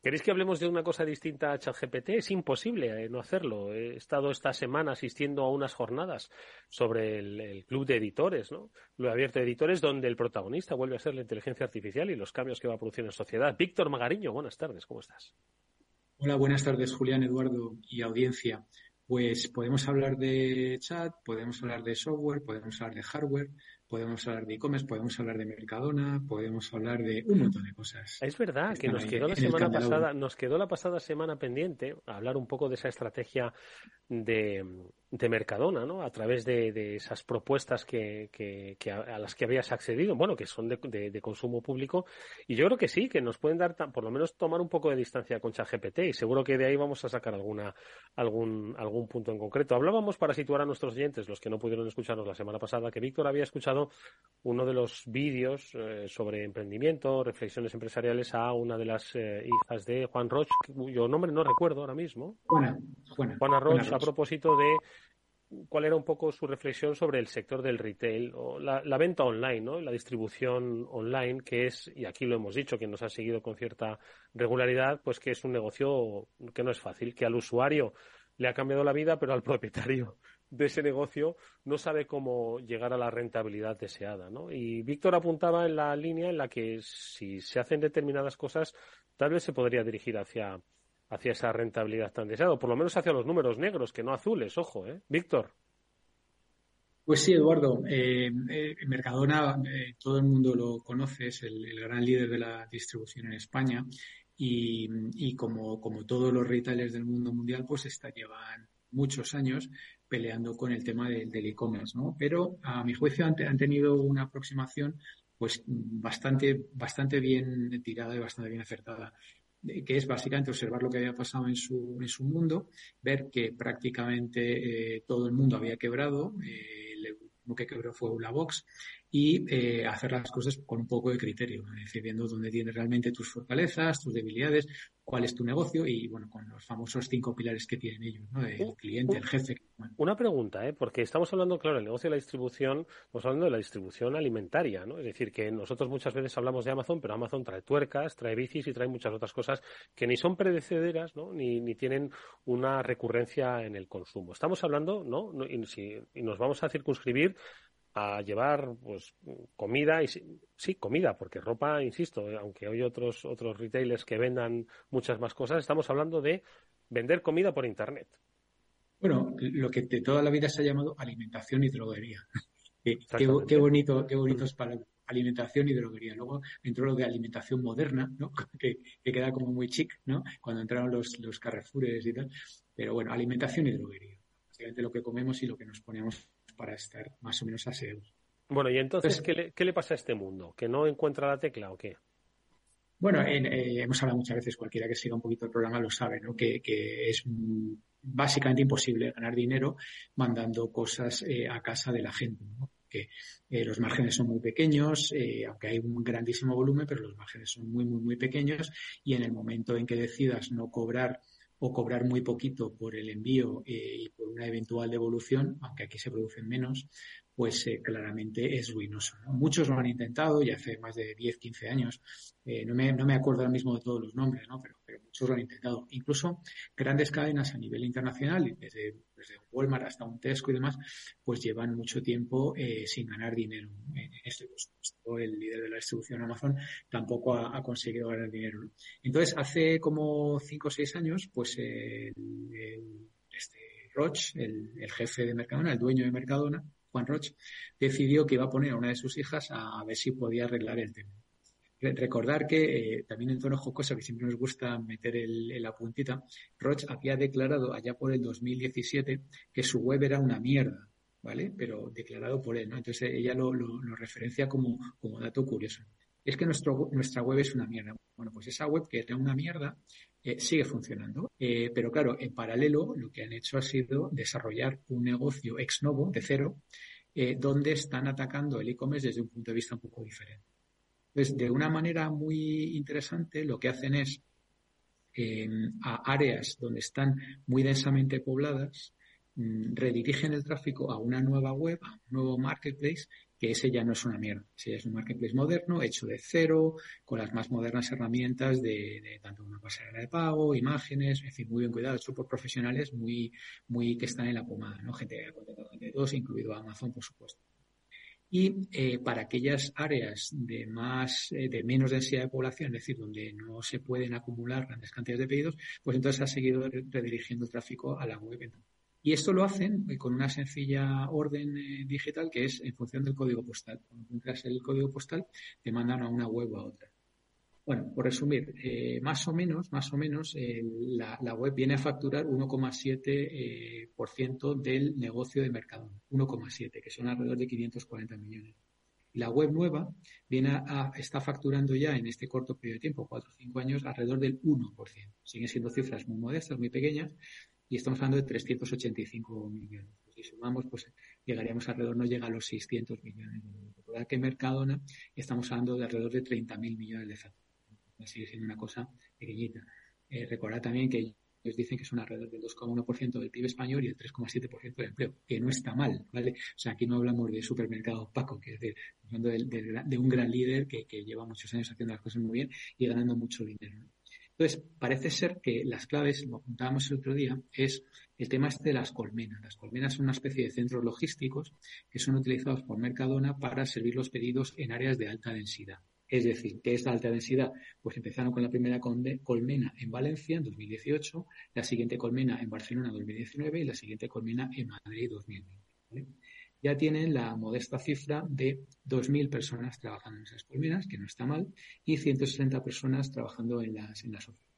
¿Queréis que hablemos de una cosa distinta a ChatGPT? Es imposible eh, no hacerlo. He estado esta semana asistiendo a unas jornadas sobre el, club de editores, ¿no? Lo abierto de editores, donde el protagonista vuelve a ser la inteligencia artificial y los cambios que va a producir en la sociedad. Víctor Magariño, buenas tardes, ¿cómo estás? Hola, buenas tardes, Julián, Eduardo y audiencia. Pues podemos hablar de chat, podemos hablar de software, podemos hablar de hardware, podemos hablar de e-commerce, podemos hablar de Mercadona, podemos hablar de un montón de cosas. Es verdad que nos quedó la semana pasada, nos quedó la pasada semana pendiente hablar un poco de esa estrategia de, de Mercadona, ¿no? A través de, esas propuestas que, que, a, las que habías accedido, bueno, que son de, de, consumo público. Y yo creo que sí, que nos pueden dar, por lo menos tomar un poco de distancia con ChatGPT y seguro que de ahí vamos a sacar alguna, algún, algún punto en concreto. Hablábamos para situar a nuestros oyentes, los que no pudieron escucharnos la semana pasada, que Víctor había escuchado uno de los vídeos eh, sobre emprendimiento, reflexiones empresariales a una de las eh, hijas de Juan Roch, cuyo nombre no recuerdo ahora mismo. Juana, Juana Roch, a propósito de cuál era un poco su reflexión sobre el sector del retail o la, venta online, ¿no? La distribución online, que es, y aquí lo hemos dicho, que nos ha seguido con cierta regularidad, pues que es un negocio que no es fácil, que al usuario le ha cambiado la vida, pero al propietario de ese negocio no sabe cómo llegar a la rentabilidad deseada, ¿no? Y Víctor apuntaba en la línea en la que si se hacen determinadas cosas, tal vez se podría dirigir hacia hacia esa rentabilidad tan deseada, por lo menos hacia los números negros, que no azules, ojo, ¿eh? Víctor. Pues sí, Eduardo. Eh, eh Mercadona, eh, todo el mundo lo conoce, es el, gran líder de la distribución en España y, como, como, todos los retailers del mundo mundial, pues está, llevan muchos años peleando con el tema del e-commerce, ¿no? Pero a mi juicio han, han, tenido una aproximación pues bastante, bastante bien tirada y bastante bien acertada que es básicamente observar lo que había pasado en su, en su mundo, ver que prácticamente eh, todo el mundo había quebrado, eh, lo que quebró fue la box y eh, hacer las cosas con un poco de criterio, decidiendo dónde tienes realmente tus fortalezas, tus debilidades, cuál es tu negocio y, bueno, con los famosos cinco pilares que tienen ellos, ¿no? El cliente, el jefe. Una pregunta, ¿eh? Porque estamos hablando, claro, el negocio de la distribución, estamos hablando de la distribución alimentaria, ¿no? Es decir, que nosotros muchas veces hablamos de Amazon, pero Amazon trae tuercas, trae bicis y trae muchas otras cosas que ni son predecederas, ¿no? Ni, ni tienen una recurrencia en el consumo. Estamos hablando, ¿no? y, si, y nos vamos a circunscribir a llevar pues comida y sí comida porque ropa insisto aunque hay otros otros retailers que vendan muchas más cosas estamos hablando de vender comida por internet. Bueno lo que de toda la vida se ha llamado alimentación y droguería. Qué, qué, bonito qué bonitos para alimentación y droguería. Luego entró lo de alimentación moderna ¿no? que, queda como muy chic no cuando entraron los los Carrefours y tal. Pero bueno alimentación y droguería. Básicamente lo que comemos y lo que nos ponemos para estar más o menos aseados. Bueno, y entonces, ¿qué, le, pasa a este mundo? ¿Que no encuentra la tecla o qué? Bueno, eh, hemos hablado muchas veces, cualquiera que siga un poquito el programa lo sabe, ¿no? Que, es básicamente imposible ganar dinero mandando cosas eh, a casa de la gente, ¿no? Que eh, los márgenes son muy pequeños, aunque hay un grandísimo volumen, pero los márgenes son muy, muy, muy pequeños y en el momento en que decidas no cobrar o cobrar muy poquito por el envío eh, y por una eventual devolución, aunque aquí se producen menos, pues eh, claramente es ruinoso. Muchos lo han intentado ya hace más de 10, 15 años. Eh, no, me, no me acuerdo ahora mismo de todos los nombres, ¿no? pero, muchos lo han intentado. Incluso grandes cadenas a nivel internacional, desde desde Walmart hasta un Tesco y demás, pues llevan mucho tiempo eh, sin ganar dinero. En este caso, el líder de la distribución Amazon tampoco ha, conseguido ganar dinero. Entonces, hace como cinco o seis años, pues el, este Roche, el, jefe de Mercadona, el dueño de Mercadona, Juan decidió que iba a poner a una de sus hijas a ver si podía arreglar el tema. Recordar que eh, también en tono jocoso, que siempre nos gusta meter el, la puntita, Roche había declarado allá por el 2017 que su web era una mierda, ¿vale? Pero declarado por él, ¿no? Entonces ella lo, referencia como, dato curioso. Es que nuestra web es una mierda. Bueno, pues esa web que era una mierda eh, sigue funcionando. Eh, pero claro, en paralelo lo que han hecho ha sido desarrollar un negocio ex novo, de cero, donde están atacando el e-commerce desde un punto de vista un poco diferente. Entonces, de una manera muy interesante, lo que hacen es a áreas donde están muy densamente pobladas, mm, redirigen el tráfico a una nueva web, a un nuevo marketplace, que ese ya no es una mierda. Ese es un marketplace moderno, hecho de cero, con las más modernas herramientas de, tanto una pasarela de pago, imágenes, es decir, muy bien cuidado, hecho por profesionales muy, muy que están en la pomada, ¿no? Gente de dos, incluido Amazon, por supuesto y eh, para aquellas áreas de más eh, de menos densidad de población, es decir, donde no se pueden acumular grandes cantidades de pedidos, pues entonces ha seguido redirigiendo el tráfico a la web. Y esto lo hacen eh, con una sencilla orden eh, digital que es en función del código postal. Cuando entras el código postal, te mandan a una web o a otra. Bueno, por resumir, eh, más o menos, más o menos, la, web viene a facturar 1,7% del negocio de mercado. 1,7, que son alrededor de 540 millones. La web nueva viene a, está facturando ya en este corto periodo de tiempo, 4 o 5 años, alrededor del 1%. Siguen siendo cifras muy modestas, muy pequeñas, y estamos hablando de 385 millones. Pues si sumamos, pues llegaríamos alrededor, no llega a los 600 millones. Recordad que Mercadona estamos hablando de alrededor de 30.000 millones de facturas. Sigue siendo una cosa pequeñita. Eh, recordad también que ellos dicen que son alrededor del 2,1% del PIB español y el 3,7% del empleo, que no está mal, ¿vale? O sea, aquí no hablamos de supermercado opaco, que es decir, hablando de, un gran líder que, lleva muchos años haciendo las cosas muy bien y ganando mucho dinero. Entonces, parece ser que las claves, lo apuntábamos el otro día, es el tema este de las colmenas. Las colmenas son una especie de centros logísticos que son utilizados por Mercadona para servir los pedidos en áreas de alta densidad. Es decir, ¿qué es la alta densidad? Pues empezaron con la primera colmena en Valencia en 2018, la siguiente colmena en Barcelona en 2019 y la siguiente colmena en Madrid 2020. Ya tienen la modesta cifra de 2.000 personas trabajando en esas colmenas, que no está mal, y 160 personas trabajando en las, en las oficinas.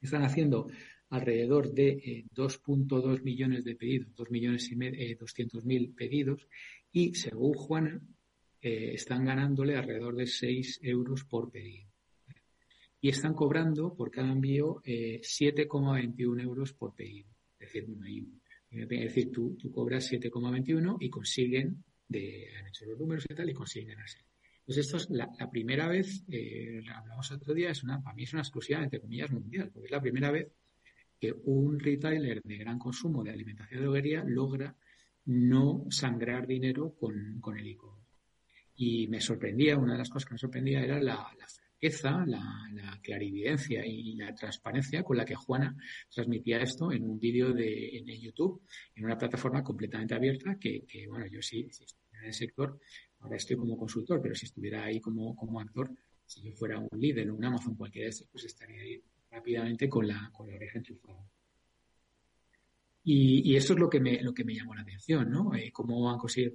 Están haciendo alrededor de 2.2 eh, millones de pedidos, 2 millones y eh, 200.000 pedidos, y según Juana, eh, están ganándole alrededor de 6 euros por pedido. Y están cobrando por cada envío 7,21 eh, euros por pedido. Es decir, es decir tú, tú cobras 7,21 y consiguen, de, han hecho los números y tal, y consiguen ganarse. Pues esto es la, primera vez, eh, hablamos otro día, es una, para mí es una exclusiva, entre comillas, mundial, porque es la primera vez que un retailer de gran consumo de alimentación de hoguería logra no sangrar dinero con, con el ICO. Y me sorprendía, una de las cosas que me sorprendía era la, franqueza, la, clarividencia y la transparencia con la que Juana transmitía esto en un vídeo de en YouTube, en una plataforma completamente abierta que, bueno, yo sí, si estuviera en el sector, ahora estoy como consultor, pero si estuviera ahí como, como actor, si yo fuera un líder un Amazon cualquiera de estos, pues estaría ahí rápidamente con la, con la oreja enchufada. Y, y, esto es lo que me, lo que me llamó la atención, ¿no? Eh, cómo han conseguido.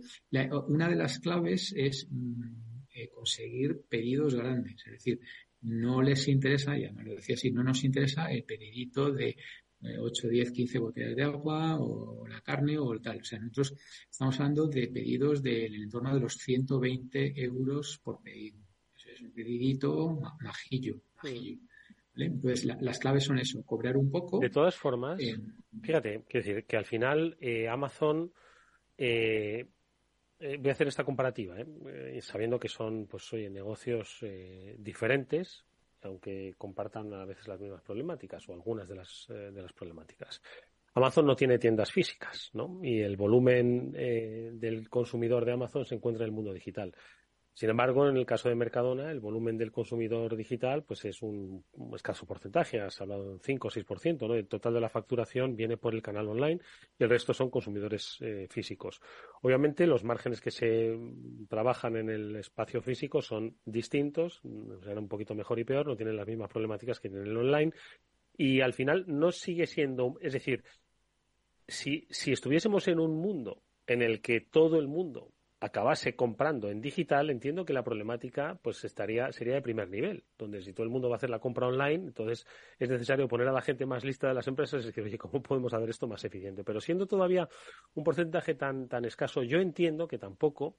una de las claves es mm, eh, conseguir pedidos grandes. Es decir, no les interesa, ya me lo decía así, no nos interesa el pedidito de 8, 10, 15 botellas de agua o la carne o tal. O sea, nosotros estamos hablando de pedidos del entorno de los 120 euros por pedido. es un pedidito majillo, majillo. Entonces, las claves son eso, cobrar un poco. De todas formas, eh, fíjate, quiero decir que al final eh, Amazon, eh, voy a hacer esta comparativa, sabiendo que son, pues, oye, negocios diferentes, aunque compartan a veces las mismas problemáticas o algunas de las, de las problemáticas. Amazon no tiene tiendas físicas, ¿no? Y el volumen del consumidor de Amazon se encuentra en el mundo digital. Sin embargo, en el caso de Mercadona, el volumen del consumidor digital pues es un, escaso porcentaje, has hablado de un 5 o 6%, ¿no? El total de la facturación viene por el canal online y el resto son consumidores eh, físicos. Obviamente, los márgenes que se trabajan en el espacio físico son distintos, serán un poquito mejor y peor, no tienen las mismas problemáticas que en el online y al final no sigue siendo, es decir, si, si estuviésemos en un mundo en el que todo el mundo acabase comprando en digital, entiendo que la problemática pues estaría sería de primer nivel, donde si todo el mundo va a hacer la compra online, entonces es necesario poner a la gente más lista de las empresas y decir, oye, ¿cómo podemos hacer esto más eficiente? Pero siendo todavía un porcentaje tan tan escaso, yo entiendo que tampoco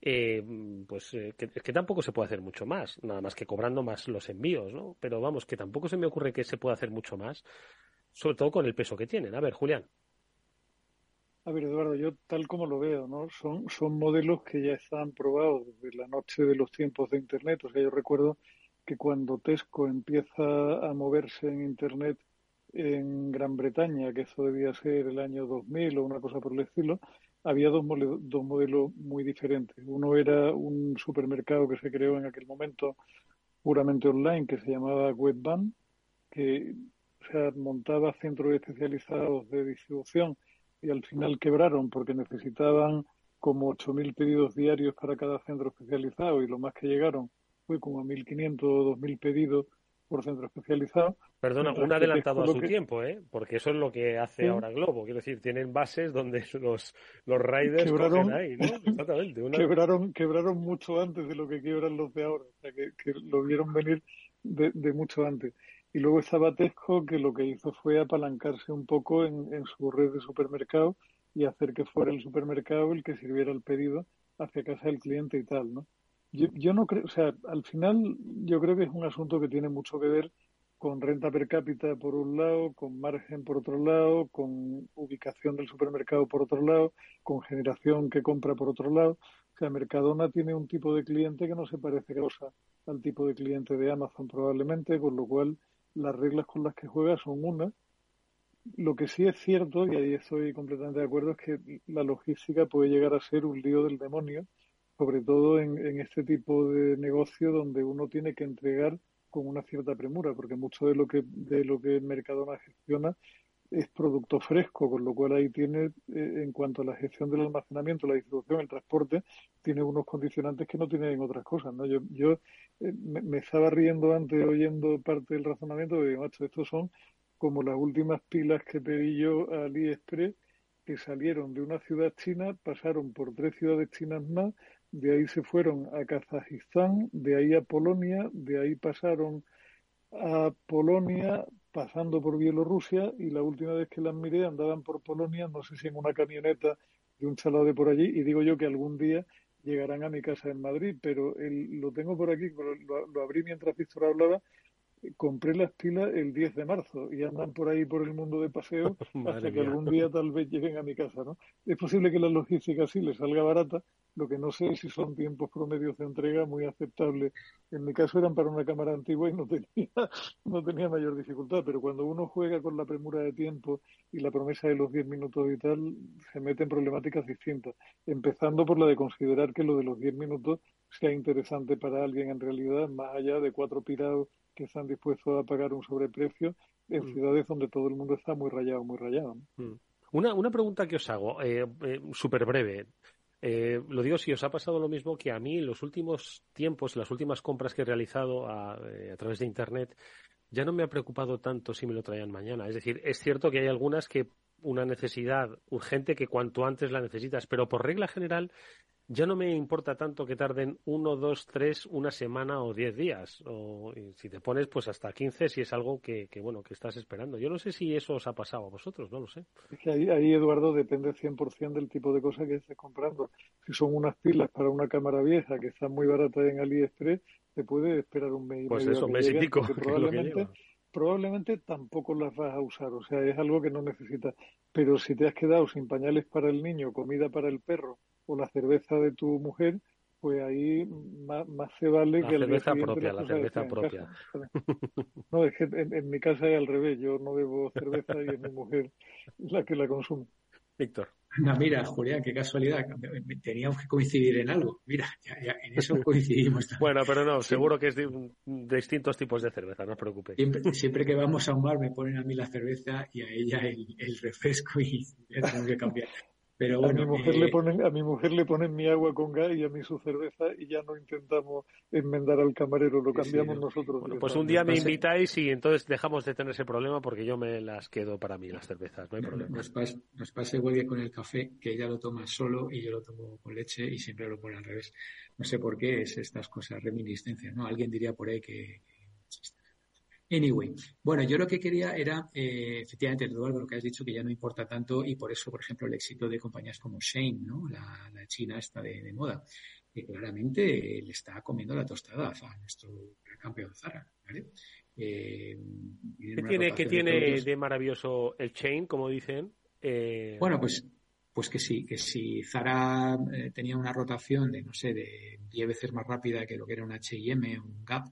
eh, pues eh, que, que, tampoco se puede hacer mucho más, nada más que cobrando más los envíos, ¿no? Pero vamos, que tampoco se me ocurre que se pueda hacer mucho más, sobre todo con el peso que tienen. A ver, Julián. A ver, Eduardo, yo tal como lo veo, ¿no? Son, son modelos que ya están probados desde la noche de los tiempos de Internet. O sea, yo recuerdo que cuando Tesco empieza a moverse en Internet en Gran Bretaña, que eso debía ser el año 2000 o una cosa por el estilo, había dos, dos modelos muy diferentes. Uno era un supermercado que se creó en aquel momento puramente online, que se llamaba Webban, que o sea, montaba centros especializados de distribución y al final quebraron porque necesitaban como 8.000 pedidos diarios para cada centro especializado y lo más que llegaron fue como a 1.500 o 2.000 pedidos por centro especializado. Perdona, un adelantado a su tiempo, ¿eh? Porque eso es lo que hace ahora Globo. Quiero decir, tienen bases donde los, los riders quebraron, ahí, ¿no? Exactamente. Quebraron, quebraron mucho antes de lo que quiebran los de ahora. O sea, que, que lo vieron venir de, de, mucho antes. Y luego estaba Tesco, que lo que hizo fue apalancarse un poco en, en su red de supermercado y hacer que fuera el supermercado el que sirviera el pedido hacia casa del cliente y tal, ¿no? Yo, yo no creo, o sea, al final yo creo que es un asunto que tiene mucho que ver con renta per cápita por un lado, con margen por otro lado, con ubicación del supermercado por otro lado, con generación que compra por otro lado. O sea, Mercadona tiene un tipo de cliente que no se parece cosa al tipo de cliente de Amazon probablemente, con lo cual las reglas con las que juega son unas. Lo que sí es cierto, y ahí estoy completamente de acuerdo, es que la logística puede llegar a ser un lío del demonio, sobre todo en, en este tipo de negocio donde uno tiene que entregar con una cierta premura, porque mucho de lo que de lo que Mercadona gestiona es producto fresco, con lo cual ahí tiene, eh, en cuanto a la gestión del almacenamiento, la distribución, el transporte, tiene unos condicionantes que no tienen en otras cosas, ¿no? Yo, yo eh, me, me, estaba riendo antes oyendo parte del razonamiento de, macho, estos son como las últimas pilas que pedí yo a AliExpress, que salieron de una ciudad china, pasaron por tres ciudades chinas más, de ahí se fueron a Kazajistán, de ahí a Polonia, de ahí pasaron a Polonia, pasando por Bielorrusia, y la última vez que las miré andaban por Polonia, no sé si en una camioneta de un chalado de por allí, y digo yo que algún día llegarán a mi casa en Madrid, pero el, lo tengo por aquí, lo, lo abrí mientras Víctor hablaba, compré las pilas el 10 de marzo y andan por ahí por el mundo de paseo hasta que algún día tal vez lleguen a mi casa, ¿no? Es posible que la logística sí les salga barata, lo que no sé es si son tiempos promedios de entrega muy aceptables. En mi caso eran para una cámara antigua y no tenía, no tenía mayor dificultad, pero cuando uno juega con la premura de tiempo y la promesa de los 10 minutos y tal, se mete en problemáticas distintas, empezando por la de considerar que lo de los 10 minutos sea interesante para alguien en realidad, más allá de cuatro pirados que están dispuestos a pagar un sobreprecio en mm. ciudades donde todo el mundo está muy rayado, muy rayado. Mm. Una, una pregunta que os hago, eh, eh, súper breve. Eh, lo digo si os ha pasado lo mismo que a mí en los últimos tiempos, las últimas compras que he realizado a, eh, a través de Internet, ya no me ha preocupado tanto si me lo traían mañana. Es decir, es cierto que hay algunas que una necesidad urgente que cuanto antes la necesitas, pero por regla general ya no me importa tanto que tarden uno, dos, tres, una semana o diez días. O si te pones, pues hasta quince, si es algo que, que, bueno, que estás esperando. Yo no sé si eso os ha pasado a vosotros, no lo sé. Es que ahí, ahí Eduardo, depende 100% del tipo de cosa que estés comprando. Si son unas pilas para una cámara vieja que están muy baratas en AliExpress, te puede esperar un mes y. Pues eso, mes y pico. Probablemente, probablemente tampoco las vas a usar. O sea, es algo que no necesitas. Pero si te has quedado sin pañales para el niño, comida para el perro, o la cerveza de tu mujer, pues ahí más, más se vale la que cerveza propia, la cerveza propia. No, es que en, en, mi casa es al revés, yo no bebo cerveza y es mi mujer la que la consume. Víctor. No, mira, Julián, qué casualidad. Teníamos que coincidir en algo. Mira, ya, ya en eso coincidimos. También. bueno, pero no, seguro que es de, de, distintos tipos de cerveza, no os preocupéis. Siempre, siempre, que vamos a un bar me ponen a mí la cerveza y a ella el, el refresco y ya tengo que cambiar. Pero bueno, a mi mujer eh... le ponen a mi mujer le ponen mi agua con gas y a mí su cerveza y ya no intentamos enmendar al camarero lo cambiamos sí. Bueno, nosotros pues directamente. un día me invitáis y entonces dejamos de tener ese problema porque yo me las quedo para mí las cervezas no hay problema nos pasa, nos pasa igual que con el café que ella lo toma solo y yo lo tomo con leche y siempre lo pone al revés no sé por qué es estas cosas reminiscencias no alguien diría por ahí que, que Anyway, bueno, yo lo que quería era, eh, efectivamente, Eduardo, lo que has dicho, que ya no importa tanto y por eso, por ejemplo, el éxito de compañías como Shane, ¿no? La, la china esta de, de, moda, que claramente le está comiendo la tostada a nuestro campeón Zara, ¿vale? Eh, ¿Qué tiene, ¿qué tiene de, de, maravilloso el Chain, como dicen? Eh... Bueno, pues pues que sí, que si Zara eh, tenía una rotación de, no sé, de 10 veces más rápida que lo que era un H&M o un Gap,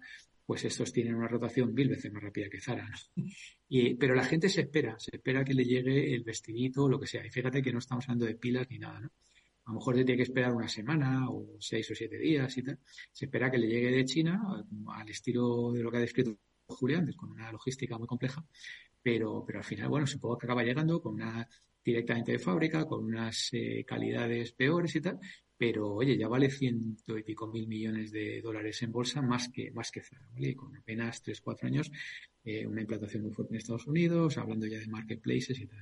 pues estos tienen una rotación mil veces más rápida que Zara. ¿no? Y, pero la gente se espera, se espera que le llegue el vestidito o lo que sea. Y fíjate que no estamos hablando de pilas ni nada, ¿no? A lo mejor se tiene que esperar una semana o seis o siete días y tal. Se espera que le llegue de China al estilo de lo que ha descrito Julián, con una logística muy compleja. Pero, pero al final, bueno, supongo que acaba llegando con una directamente de fábrica, con unas eh, calidades peores y tal, pero oye, ya vale ciento y pico mil millones de dólares en bolsa más que, más que Zara, ¿vale? Y con apenas tres, cuatro años, eh, una implantación muy fuerte en Estados Unidos, hablando ya de marketplaces y tal.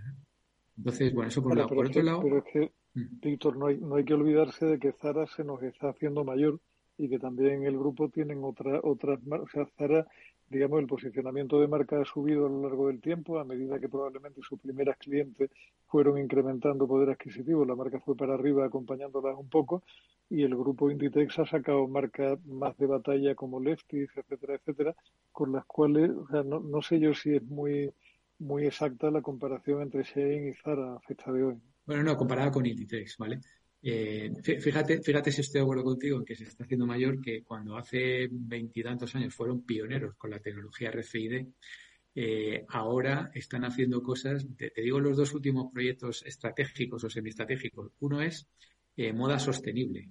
Entonces, bueno, eso por un lado. Por otro lado. Pero es que, mm. Víctor, no hay, no hay que olvidarse de que Zara se nos está haciendo mayor y que también el grupo tienen otra, otras o sea, Zara digamos, el posicionamiento de marca ha subido a lo largo del tiempo, a medida que probablemente sus primeras clientes fueron incrementando poder adquisitivo, la marca fue para arriba acompañándolas un poco, y el grupo Inditex ha sacado marcas más de batalla como Lefties, etcétera, etcétera, con las cuales, o sea, no, no sé yo si es muy, muy exacta la comparación entre Shein y Zara a fecha de hoy. Bueno, no, comparada con Inditex, ¿vale? Eh, fíjate, fíjate si estoy de acuerdo contigo en que se está haciendo mayor que cuando hace veintitantos años fueron pioneros con la tecnología RFID, eh, ahora están haciendo cosas, te, digo los dos últimos proyectos estratégicos o semi-estratégicos. Uno es eh, moda sostenible,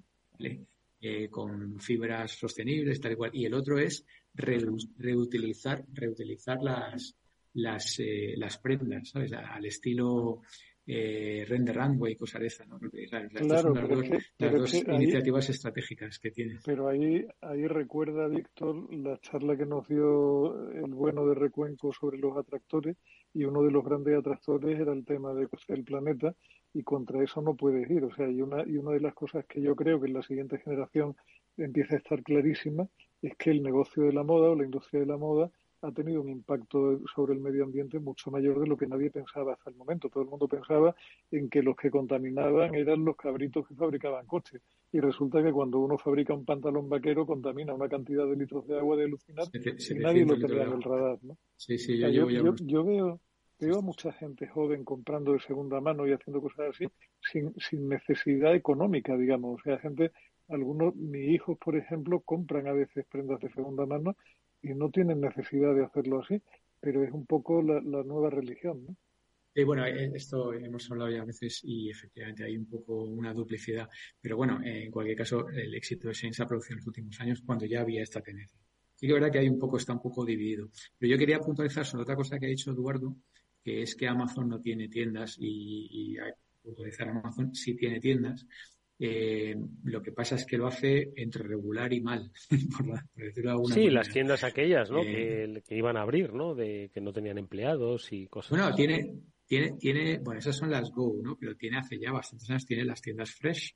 con fibras sostenibles, tal y cual. Y el otro es reutilizar, reutilizar las, las, las prendas, ¿sabes? Al estilo eh, Render Runway, Cosareza, ¿no? Claro, las dos, iniciativas estratégicas que tiene. Pero ahí, ahí recuerda, Víctor, la charla que nos dio el bueno de Recuenco sobre los atractores y uno de los grandes atractores era el tema del planeta y contra eso no puedes ir. O sea, y una, y una de las cosas que yo creo que en la siguiente generación empieza a estar clarísima es que el negocio de la moda o la industria de la moda ha tenido un impacto sobre el medio ambiente mucho mayor de lo que nadie pensaba hasta el momento. Todo el mundo pensaba en que los que contaminaban eran los cabritos que fabricaban coches. Y resulta que cuando uno fabrica un pantalón vaquero contamina una cantidad de litros de agua de alucinar y nadie lo tenía en el radar. ¿no? Sí, sí, yo, yo, veo, veo a mucha gente joven comprando de segunda mano y haciendo cosas así sin, sin necesidad económica, digamos. O sea, gente, algunos, mis hijos, por ejemplo, compran a veces prendas de segunda mano y no tienen necesidad de hacerlo así, pero es un poco la, nueva religión, ¿no? Y bueno, eh, esto hemos hablado ya a veces y efectivamente hay un poco una duplicidad. Pero bueno, en cualquier caso, el éxito de Shane se ha producido en los últimos años cuando ya había esta tendencia. Sí que es verdad que hay un poco, está un poco dividido. Pero yo quería puntualizar sobre otra cosa que ha dicho Eduardo, que es que Amazon no tiene tiendas y, y hay puntualizar Amazon sí tiene tiendas. Eh, lo que pasa es que lo hace entre regular y mal, por, decirlo de alguna Sí, las tiendas aquellas, ¿no? Eh, que, iban a abrir, ¿no? De que no tenían empleados y cosas. Bueno, tiene, tiene, tiene, bueno, esas son las Go, ¿no? Pero tiene hace ya bastantes años, tiene las tiendas Fresh,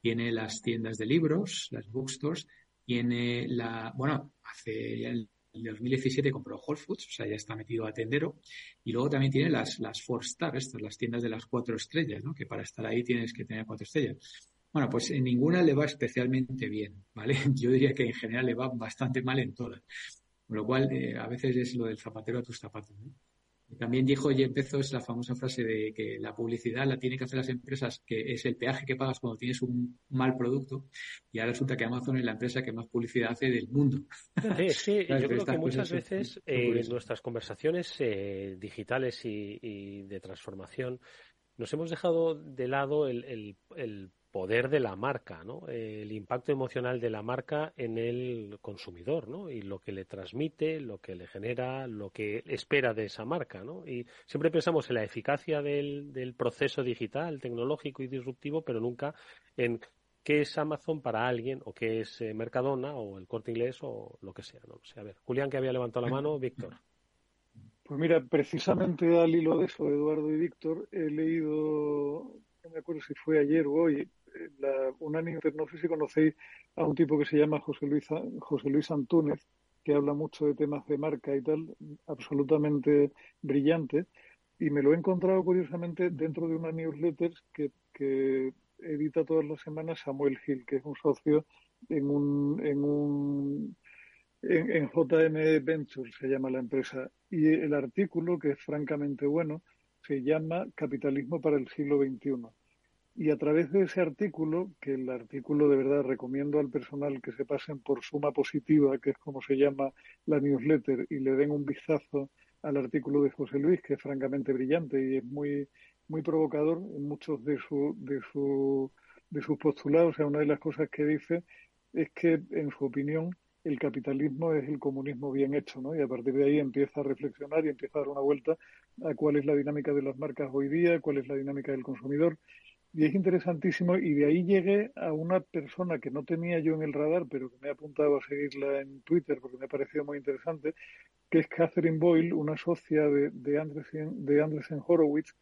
tiene las tiendas de libros, las bookstores, tiene la, bueno, hace ya el 2017 compró Whole Foods, o sea, ya está metido a tendero. Y luego también tiene las, las Four Star, estas, las tiendas de las cuatro estrellas, ¿no? Que para estar ahí tienes que tener cuatro estrellas. Bueno, pues en ninguna le va especialmente bien, ¿vale? Yo diría que en general le va bastante mal en todas. Con lo cual, eh, a veces es lo del zapatero a tus zapatos, ¿no? También dijo Jeff Bezos la famosa frase de que la publicidad la tienen que hacer las empresas, que es el peaje que pagas cuando tienes un mal producto, y ahora resulta que Amazon es la empresa que más publicidad hace del mundo. Sí, yo creo que muchas veces en eh, nuestras conversaciones eh, digitales y, de transformación nos hemos dejado de lado el, el poder de la marca, ¿no? el impacto emocional de la marca en el consumidor, ¿no? Y lo que le transmite, lo que le genera, lo que espera de esa marca, ¿no? Y siempre pensamos en la eficacia del, proceso digital, tecnológico y disruptivo, pero nunca en qué es Amazon para alguien o qué es eh, Mercadona o el Corte Inglés o lo que sea, no sé. A ver, Julián que había levantado la mano, Víctor. Pues mira, precisamente al hilo de eso, Eduardo y Víctor, he leído, no me acuerdo si fue ayer o hoy, la, no sé si conocéis a un tipo que se llama José Luis, José Luis Antúnez, que habla mucho de temas de marca y tal, absolutamente brillante, y me lo he encontrado curiosamente dentro de una newsletter que, que edita todas las semanas Samuel Hill, que es un socio en un, en un en, en, JM Ventures se llama la empresa. Y el artículo, que es francamente bueno, se llama Capitalismo para el siglo XXI. Y a través de ese artículo, que el artículo de verdad recomiendo al personal que se pasen por suma positiva, que es como se llama la newsletter, y le den un vistazo al artículo de José Luis, que es francamente brillante y es muy, muy provocador en muchos de, su, de, su, de sus postulados. O sea, una de las cosas que dice es que, en su opinión, el capitalismo es el comunismo bien hecho, ¿no? Y a partir de ahí empieza a reflexionar y empieza a dar una vuelta a cuál es la dinámica de las marcas hoy día, cuál es la dinámica del consumidor Y es interesantísimo y de ahí llegué a una persona que no tenía yo en el radar, pero que me ha apuntado a seguirla en Twitter porque me ha parecido muy interesante, que es Catherine Boyle, una socia de, de, Andresen, de Andresen Horowitz,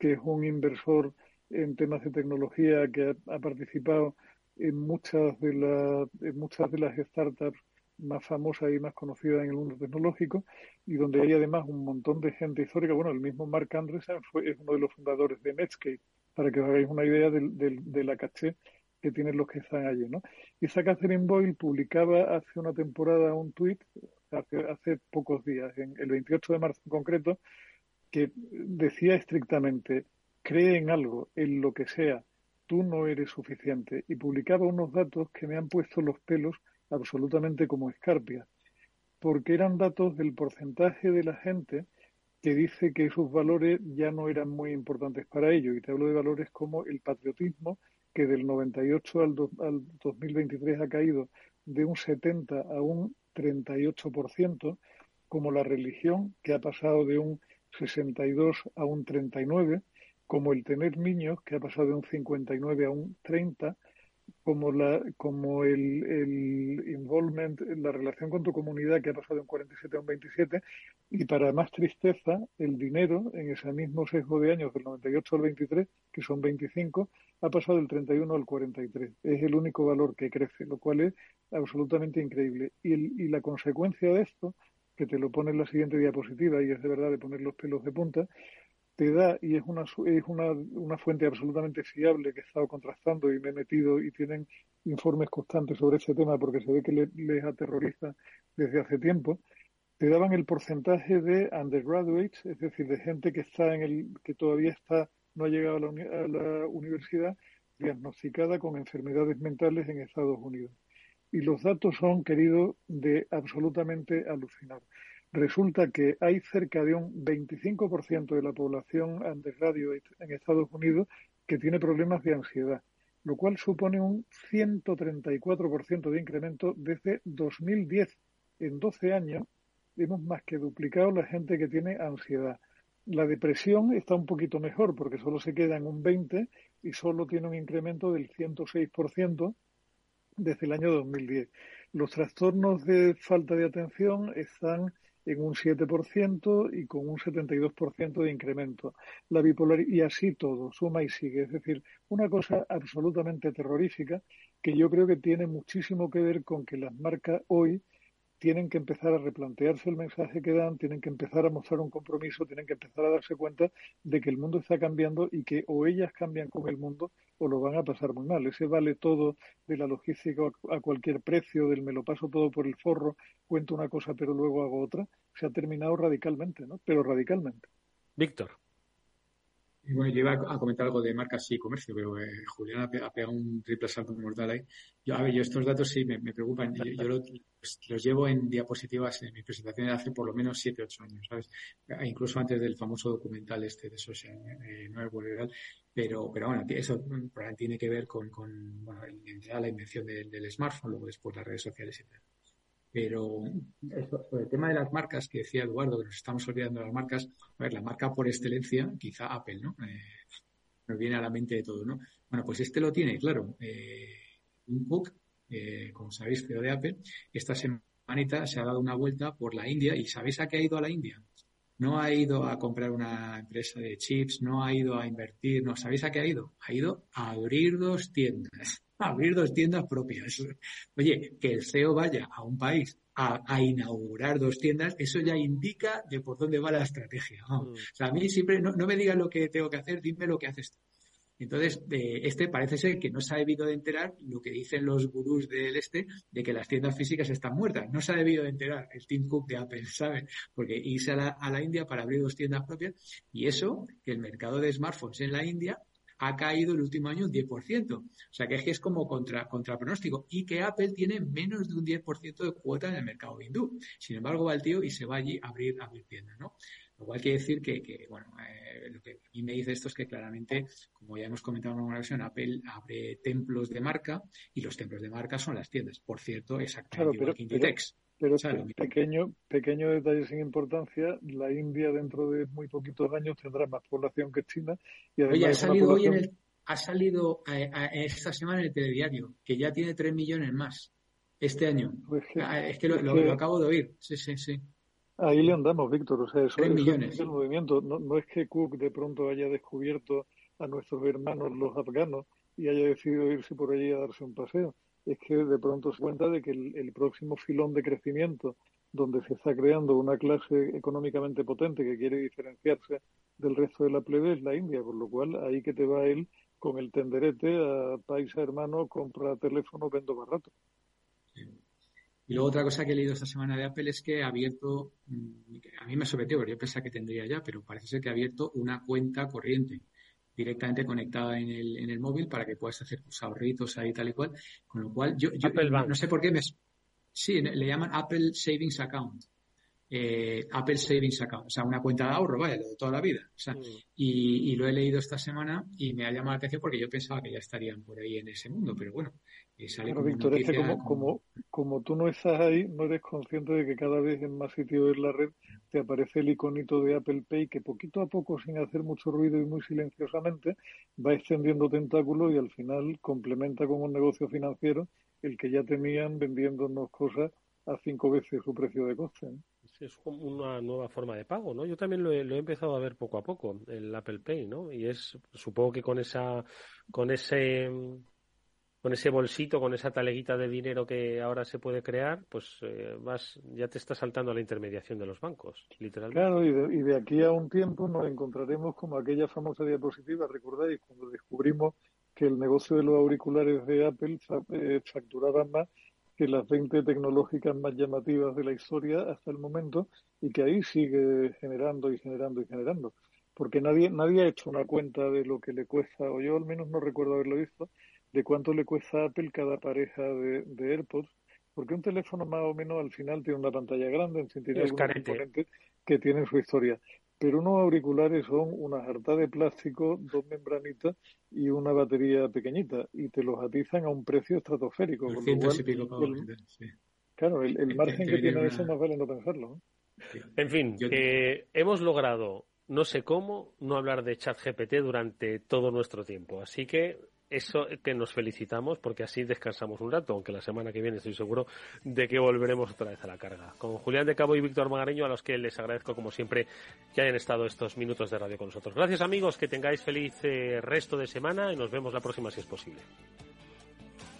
que es un inversor en temas de tecnología que ha, participado en muchas de las en muchas de las startups más famosas y más conocidas en el mundo tecnológico y donde hay además un montón de gente histórica. Bueno, el mismo Mark Andreessen fue, es uno de los fundadores de Netscape, para que os hagáis una idea de, la caché que tienen los que están allí, ¿no? Esa Catherine Boyle publicaba hace una temporada un tuit, hace, hace pocos días, en el 28 de marzo en concreto, que decía estrictamente, cree en algo, en lo que sea, tú no eres suficiente. Y publicaba unos datos que me han puesto los pelos absolutamente como escarpia, porque eran datos del porcentaje de la gente que dice que esos valores ya no eran muy importantes para ellos. Y te hablo de valores como el patriotismo, que del 98 al, al 2023 ha caído de un 70 a un 38%, como la religión, que ha pasado de un 62 a un 39, como el tener niños, que ha pasado de un 59 a un 30, como la como el, el involvement, la relación con tu comunidad que ha pasado de un 47 a un 27 y para más tristeza el dinero en ese mismo sesgo de años del 98 al 23 que son 25 ha pasado del 31 al 43 es el único valor que crece lo cual es absolutamente increíble. Y, y la consecuencia de esto que te lo pone en la siguiente diapositiva y es de verdad de poner los pelos de punta te da, y es una, es una, una fuente absolutamente fiable que he estado contrastando y me he metido y tienen informes constantes sobre ese tema porque se ve que les aterroriza desde hace tiempo, te daban el porcentaje de undergraduates, es decir, de gente que está en el, que todavía está, no ha llegado a la, a la universidad, diagnosticada con enfermedades mentales en Estados Unidos. Y los datos son, querido, de absolutamente alucinar. Resulta que hay cerca de un 25% de la población undergraduate en Estados Unidos que tiene problemas de ansiedad, lo cual supone un 134% de incremento desde 2010. En 12 años hemos más que duplicado la gente que tiene ansiedad. La depresión está un poquito mejor porque solo se queda en un 20 y solo tiene un incremento del 106% desde el año 2010. Los trastornos de falta de atención están en un 7% y con un 72% de incremento. La bipolaridad, y así todo, suma y sigue. Es decir, una cosa absolutamente terrorífica que yo creo que tiene muchísimo que ver con que las marcas hoy tienen que empezar a replantearse el mensaje que dan, tienen que empezar a mostrar un compromiso, tienen que empezar a darse cuenta de que el mundo está cambiando y que o ellas cambian con el mundo o lo van a pasar muy mal. Ese vale todo de la logística a cualquier precio, del me lo paso todo por el forro, cuento una cosa pero luego hago otra, se ha terminado radicalmente, ¿no? Pero radicalmente. Víctor. Bueno, yo iba a comentar algo de marcas y comercio, pero eh, Julián ha, pegado un triple salto mortal ahí. Yo, a ver, yo estos datos sí me, preocupan. Yo, pues, los llevo en diapositivas en mi presentación de hace por lo menos 7, 8 años, ¿sabes? E incluso antes del famoso documental este de Social eh, Network Pero, pero bueno, eso tiene que ver con, con bueno, la invención del, del smartphone, luego después las redes sociales y tal. Pero el tema de las marcas que decía Eduardo, que nos estamos olvidando de las marcas, a ver, la marca por excelencia, quizá Apple, ¿no? Eh, nos viene a la mente de todo, ¿no? Bueno, pues este lo tiene, claro. Eh, eh, como sabéis, CEO de Apple, esta semanita se ha dado una vuelta por la India y ¿sabéis a qué ha ido a la India? No ha ido a comprar una empresa de chips, no ha ido a invertir, no, ¿sabéis a qué ha ido? Ha ido a abrir dos tiendas abrir dos tiendas propias. Oye, que el CEO vaya a un país a, inaugurar dos tiendas, eso ya indica de por dónde va la estrategia. Mm. O sea, a mí siempre, no, me digas lo que tengo que hacer, dime lo que haces tú. Entonces, este parece ser que no se ha debido de enterar lo que dicen los gurús del este de que las tiendas físicas están muertas. No se ha debido de enterar el Tim Cook de Apple, ¿sabes? Porque irse a la, a la India para abrir dos tiendas propias y eso, que el mercado de smartphones en la India ha caído el último año un 10%. O sea que es que es como contra, contra pronóstico. Y que Apple tiene menos de un 10% de cuota en el mercado hindú. Sin embargo, va el tío y se va allí a abrir, a abrir tiendas, ¿no? Lo cual quiere decir que, que bueno, eh, lo que a mí me dice esto es que claramente, como ya hemos comentado en una versión, Apple abre templos de marca y los templos de marca son las tiendas. Por cierto, exactamente igual que Inditex. Pero pequeño, pequeño detalle sin importancia, la India dentro de muy poquitos años tendrá más población que China y además Oye, ha salido hoy en el ha salido esta semana en el telediario, que ya tiene 3 millones más este año. Pues ah, es que, lo, acabo de oír. Sí, sí, sí. Ahí le andamos, Víctor. O sea, eso, es el movimiento. No, no es que Cook de pronto haya descubierto a nuestros hermanos los afganos y haya decidido irse por allí a darse un paseo. Es que de pronto se cuenta de que el, próximo filón de crecimiento donde se está creando una clase económicamente potente que quiere diferenciarse del resto de la plebe es la India, por lo cual ahí que te va él con el tenderete a paisa hermano, compra teléfono, vendo barato. Y luego otra cosa que he leído esta semana de Apple es que ha abierto, mm, a mí me sometió, pero yo pensaba que tendría ya, pero parece ser que ha abierto una cuenta corriente directamente conectada en el, en el móvil para que puedas hacer tus ahorritos ahí tal y cual. Con lo cual, yo, yo no, sé por qué me... Sí, le llaman Apple Savings Account. Eh, Apple Savings Account, o sea, una cuenta de ahorro, vaya, de toda la vida. O sea, mm. y, y, lo he leído esta semana y me ha llamado la atención porque yo pensaba que ya estarían por ahí en ese mundo, pero bueno, claro, Víctor, es que como, como, como, tú no estás ahí, no eres consciente de que cada vez en más sitios de la red te aparece el iconito de Apple Pay que poquito a poco, sin hacer mucho ruido y muy silenciosamente, va extendiendo tentáculos y al final complementa como un negocio financiero el que ya tenían vendiéndonos cosas a cinco veces su precio de coste. Es como una nueva forma de pago, ¿no? Yo también lo he, lo he, empezado a ver poco a poco, el Apple Pay, ¿no? Y es, supongo que con esa, con ese con ese bolsito, con esa taleguita de dinero que ahora se puede crear, pues eh, vas, ya te está saltando a la intermediación de los bancos, literalmente. Claro, y de, y de, aquí a un tiempo nos encontraremos como aquella famosa diapositiva, recordáis, cuando descubrimos que el negocio de los auriculares de Apple eh, facturaba más que las 20 tecnológicas más llamativas de la historia hasta el momento y que ahí sigue generando y generando y generando. Porque nadie, nadie ha hecho una cuenta de lo que le cuesta, o yo al menos no recuerdo haberlo visto, de cuánto le cuesta a Apple cada pareja de, AirPods, porque un teléfono más o menos al final tiene una pantalla grande, en sentido de componentes que tienen su historia. Pero unos auriculares son una jarta de plástico, dos membranitas y una batería pequeñita, y te los atizan a un precio estratosférico. Claro, el, margen que tiene eso más vale no pensarlo. En fin, que hemos logrado, no sé cómo, no hablar de ChatGPT durante todo nuestro tiempo. Así que eso que nos felicitamos porque así descansamos un rato, aunque la semana que viene estoy seguro de que volveremos otra vez a la carga. Con Julián de Cabo y Víctor Magareño, a los que les agradezco como siempre que hayan estado estos minutos de radio con nosotros. Gracias amigos, que tengáis feliz eh, resto de semana y nos vemos la próxima si es posible.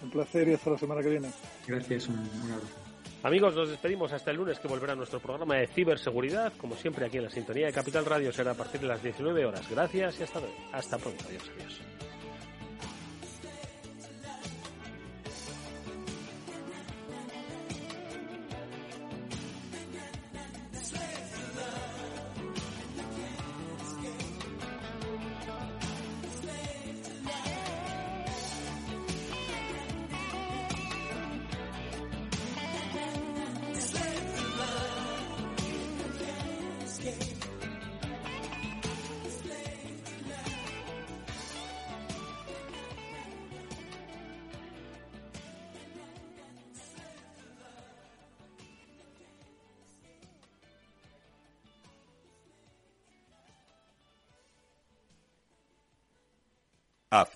Un placer y hasta la semana que viene. Gracias, un, abrazo. Amigos, nos despedimos hasta el lunes que volverá nuestro programa de ciberseguridad. Como siempre, aquí en la sintonía de Capital Radio será a partir de las 19 horas. Gracias y hasta, hasta pronto. Adiós, adiós.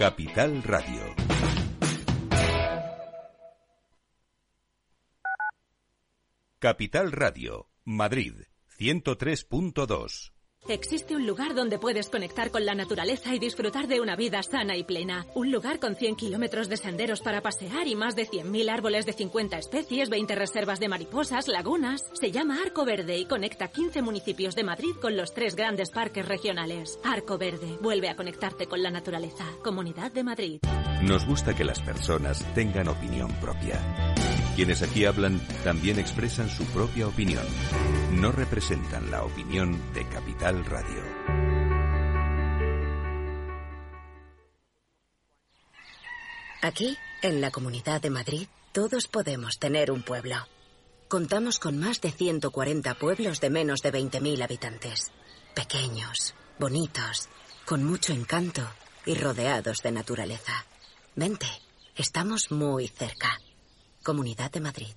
Capital Radio. Capital Radio, Madrid, 103.2. Existe un lugar donde puedes conectar con la naturaleza y disfrutar de una vida sana y plena. Un lugar con 100 kilómetros de senderos para pasear y más de 100.000 árboles de 50 especies, 20 reservas de mariposas, lagunas. Se llama Arco Verde y conecta 15 municipios de Madrid con los tres grandes parques regionales. Arco Verde. Vuelve a conectarte con la naturaleza. Comunidad de Madrid. Nos gusta que las personas tengan opinión propia. Quienes aquí hablan también expresan su propia opinión. No representan la opinión de Capital Radio. Aquí, en la Comunidad de Madrid, todos podemos tener un pueblo. Contamos con más de 140 pueblos de menos de 20.000 habitantes. Pequeños, bonitos, con mucho encanto y rodeados de naturaleza. Vente, estamos muy cerca. Comunidad de Madrid.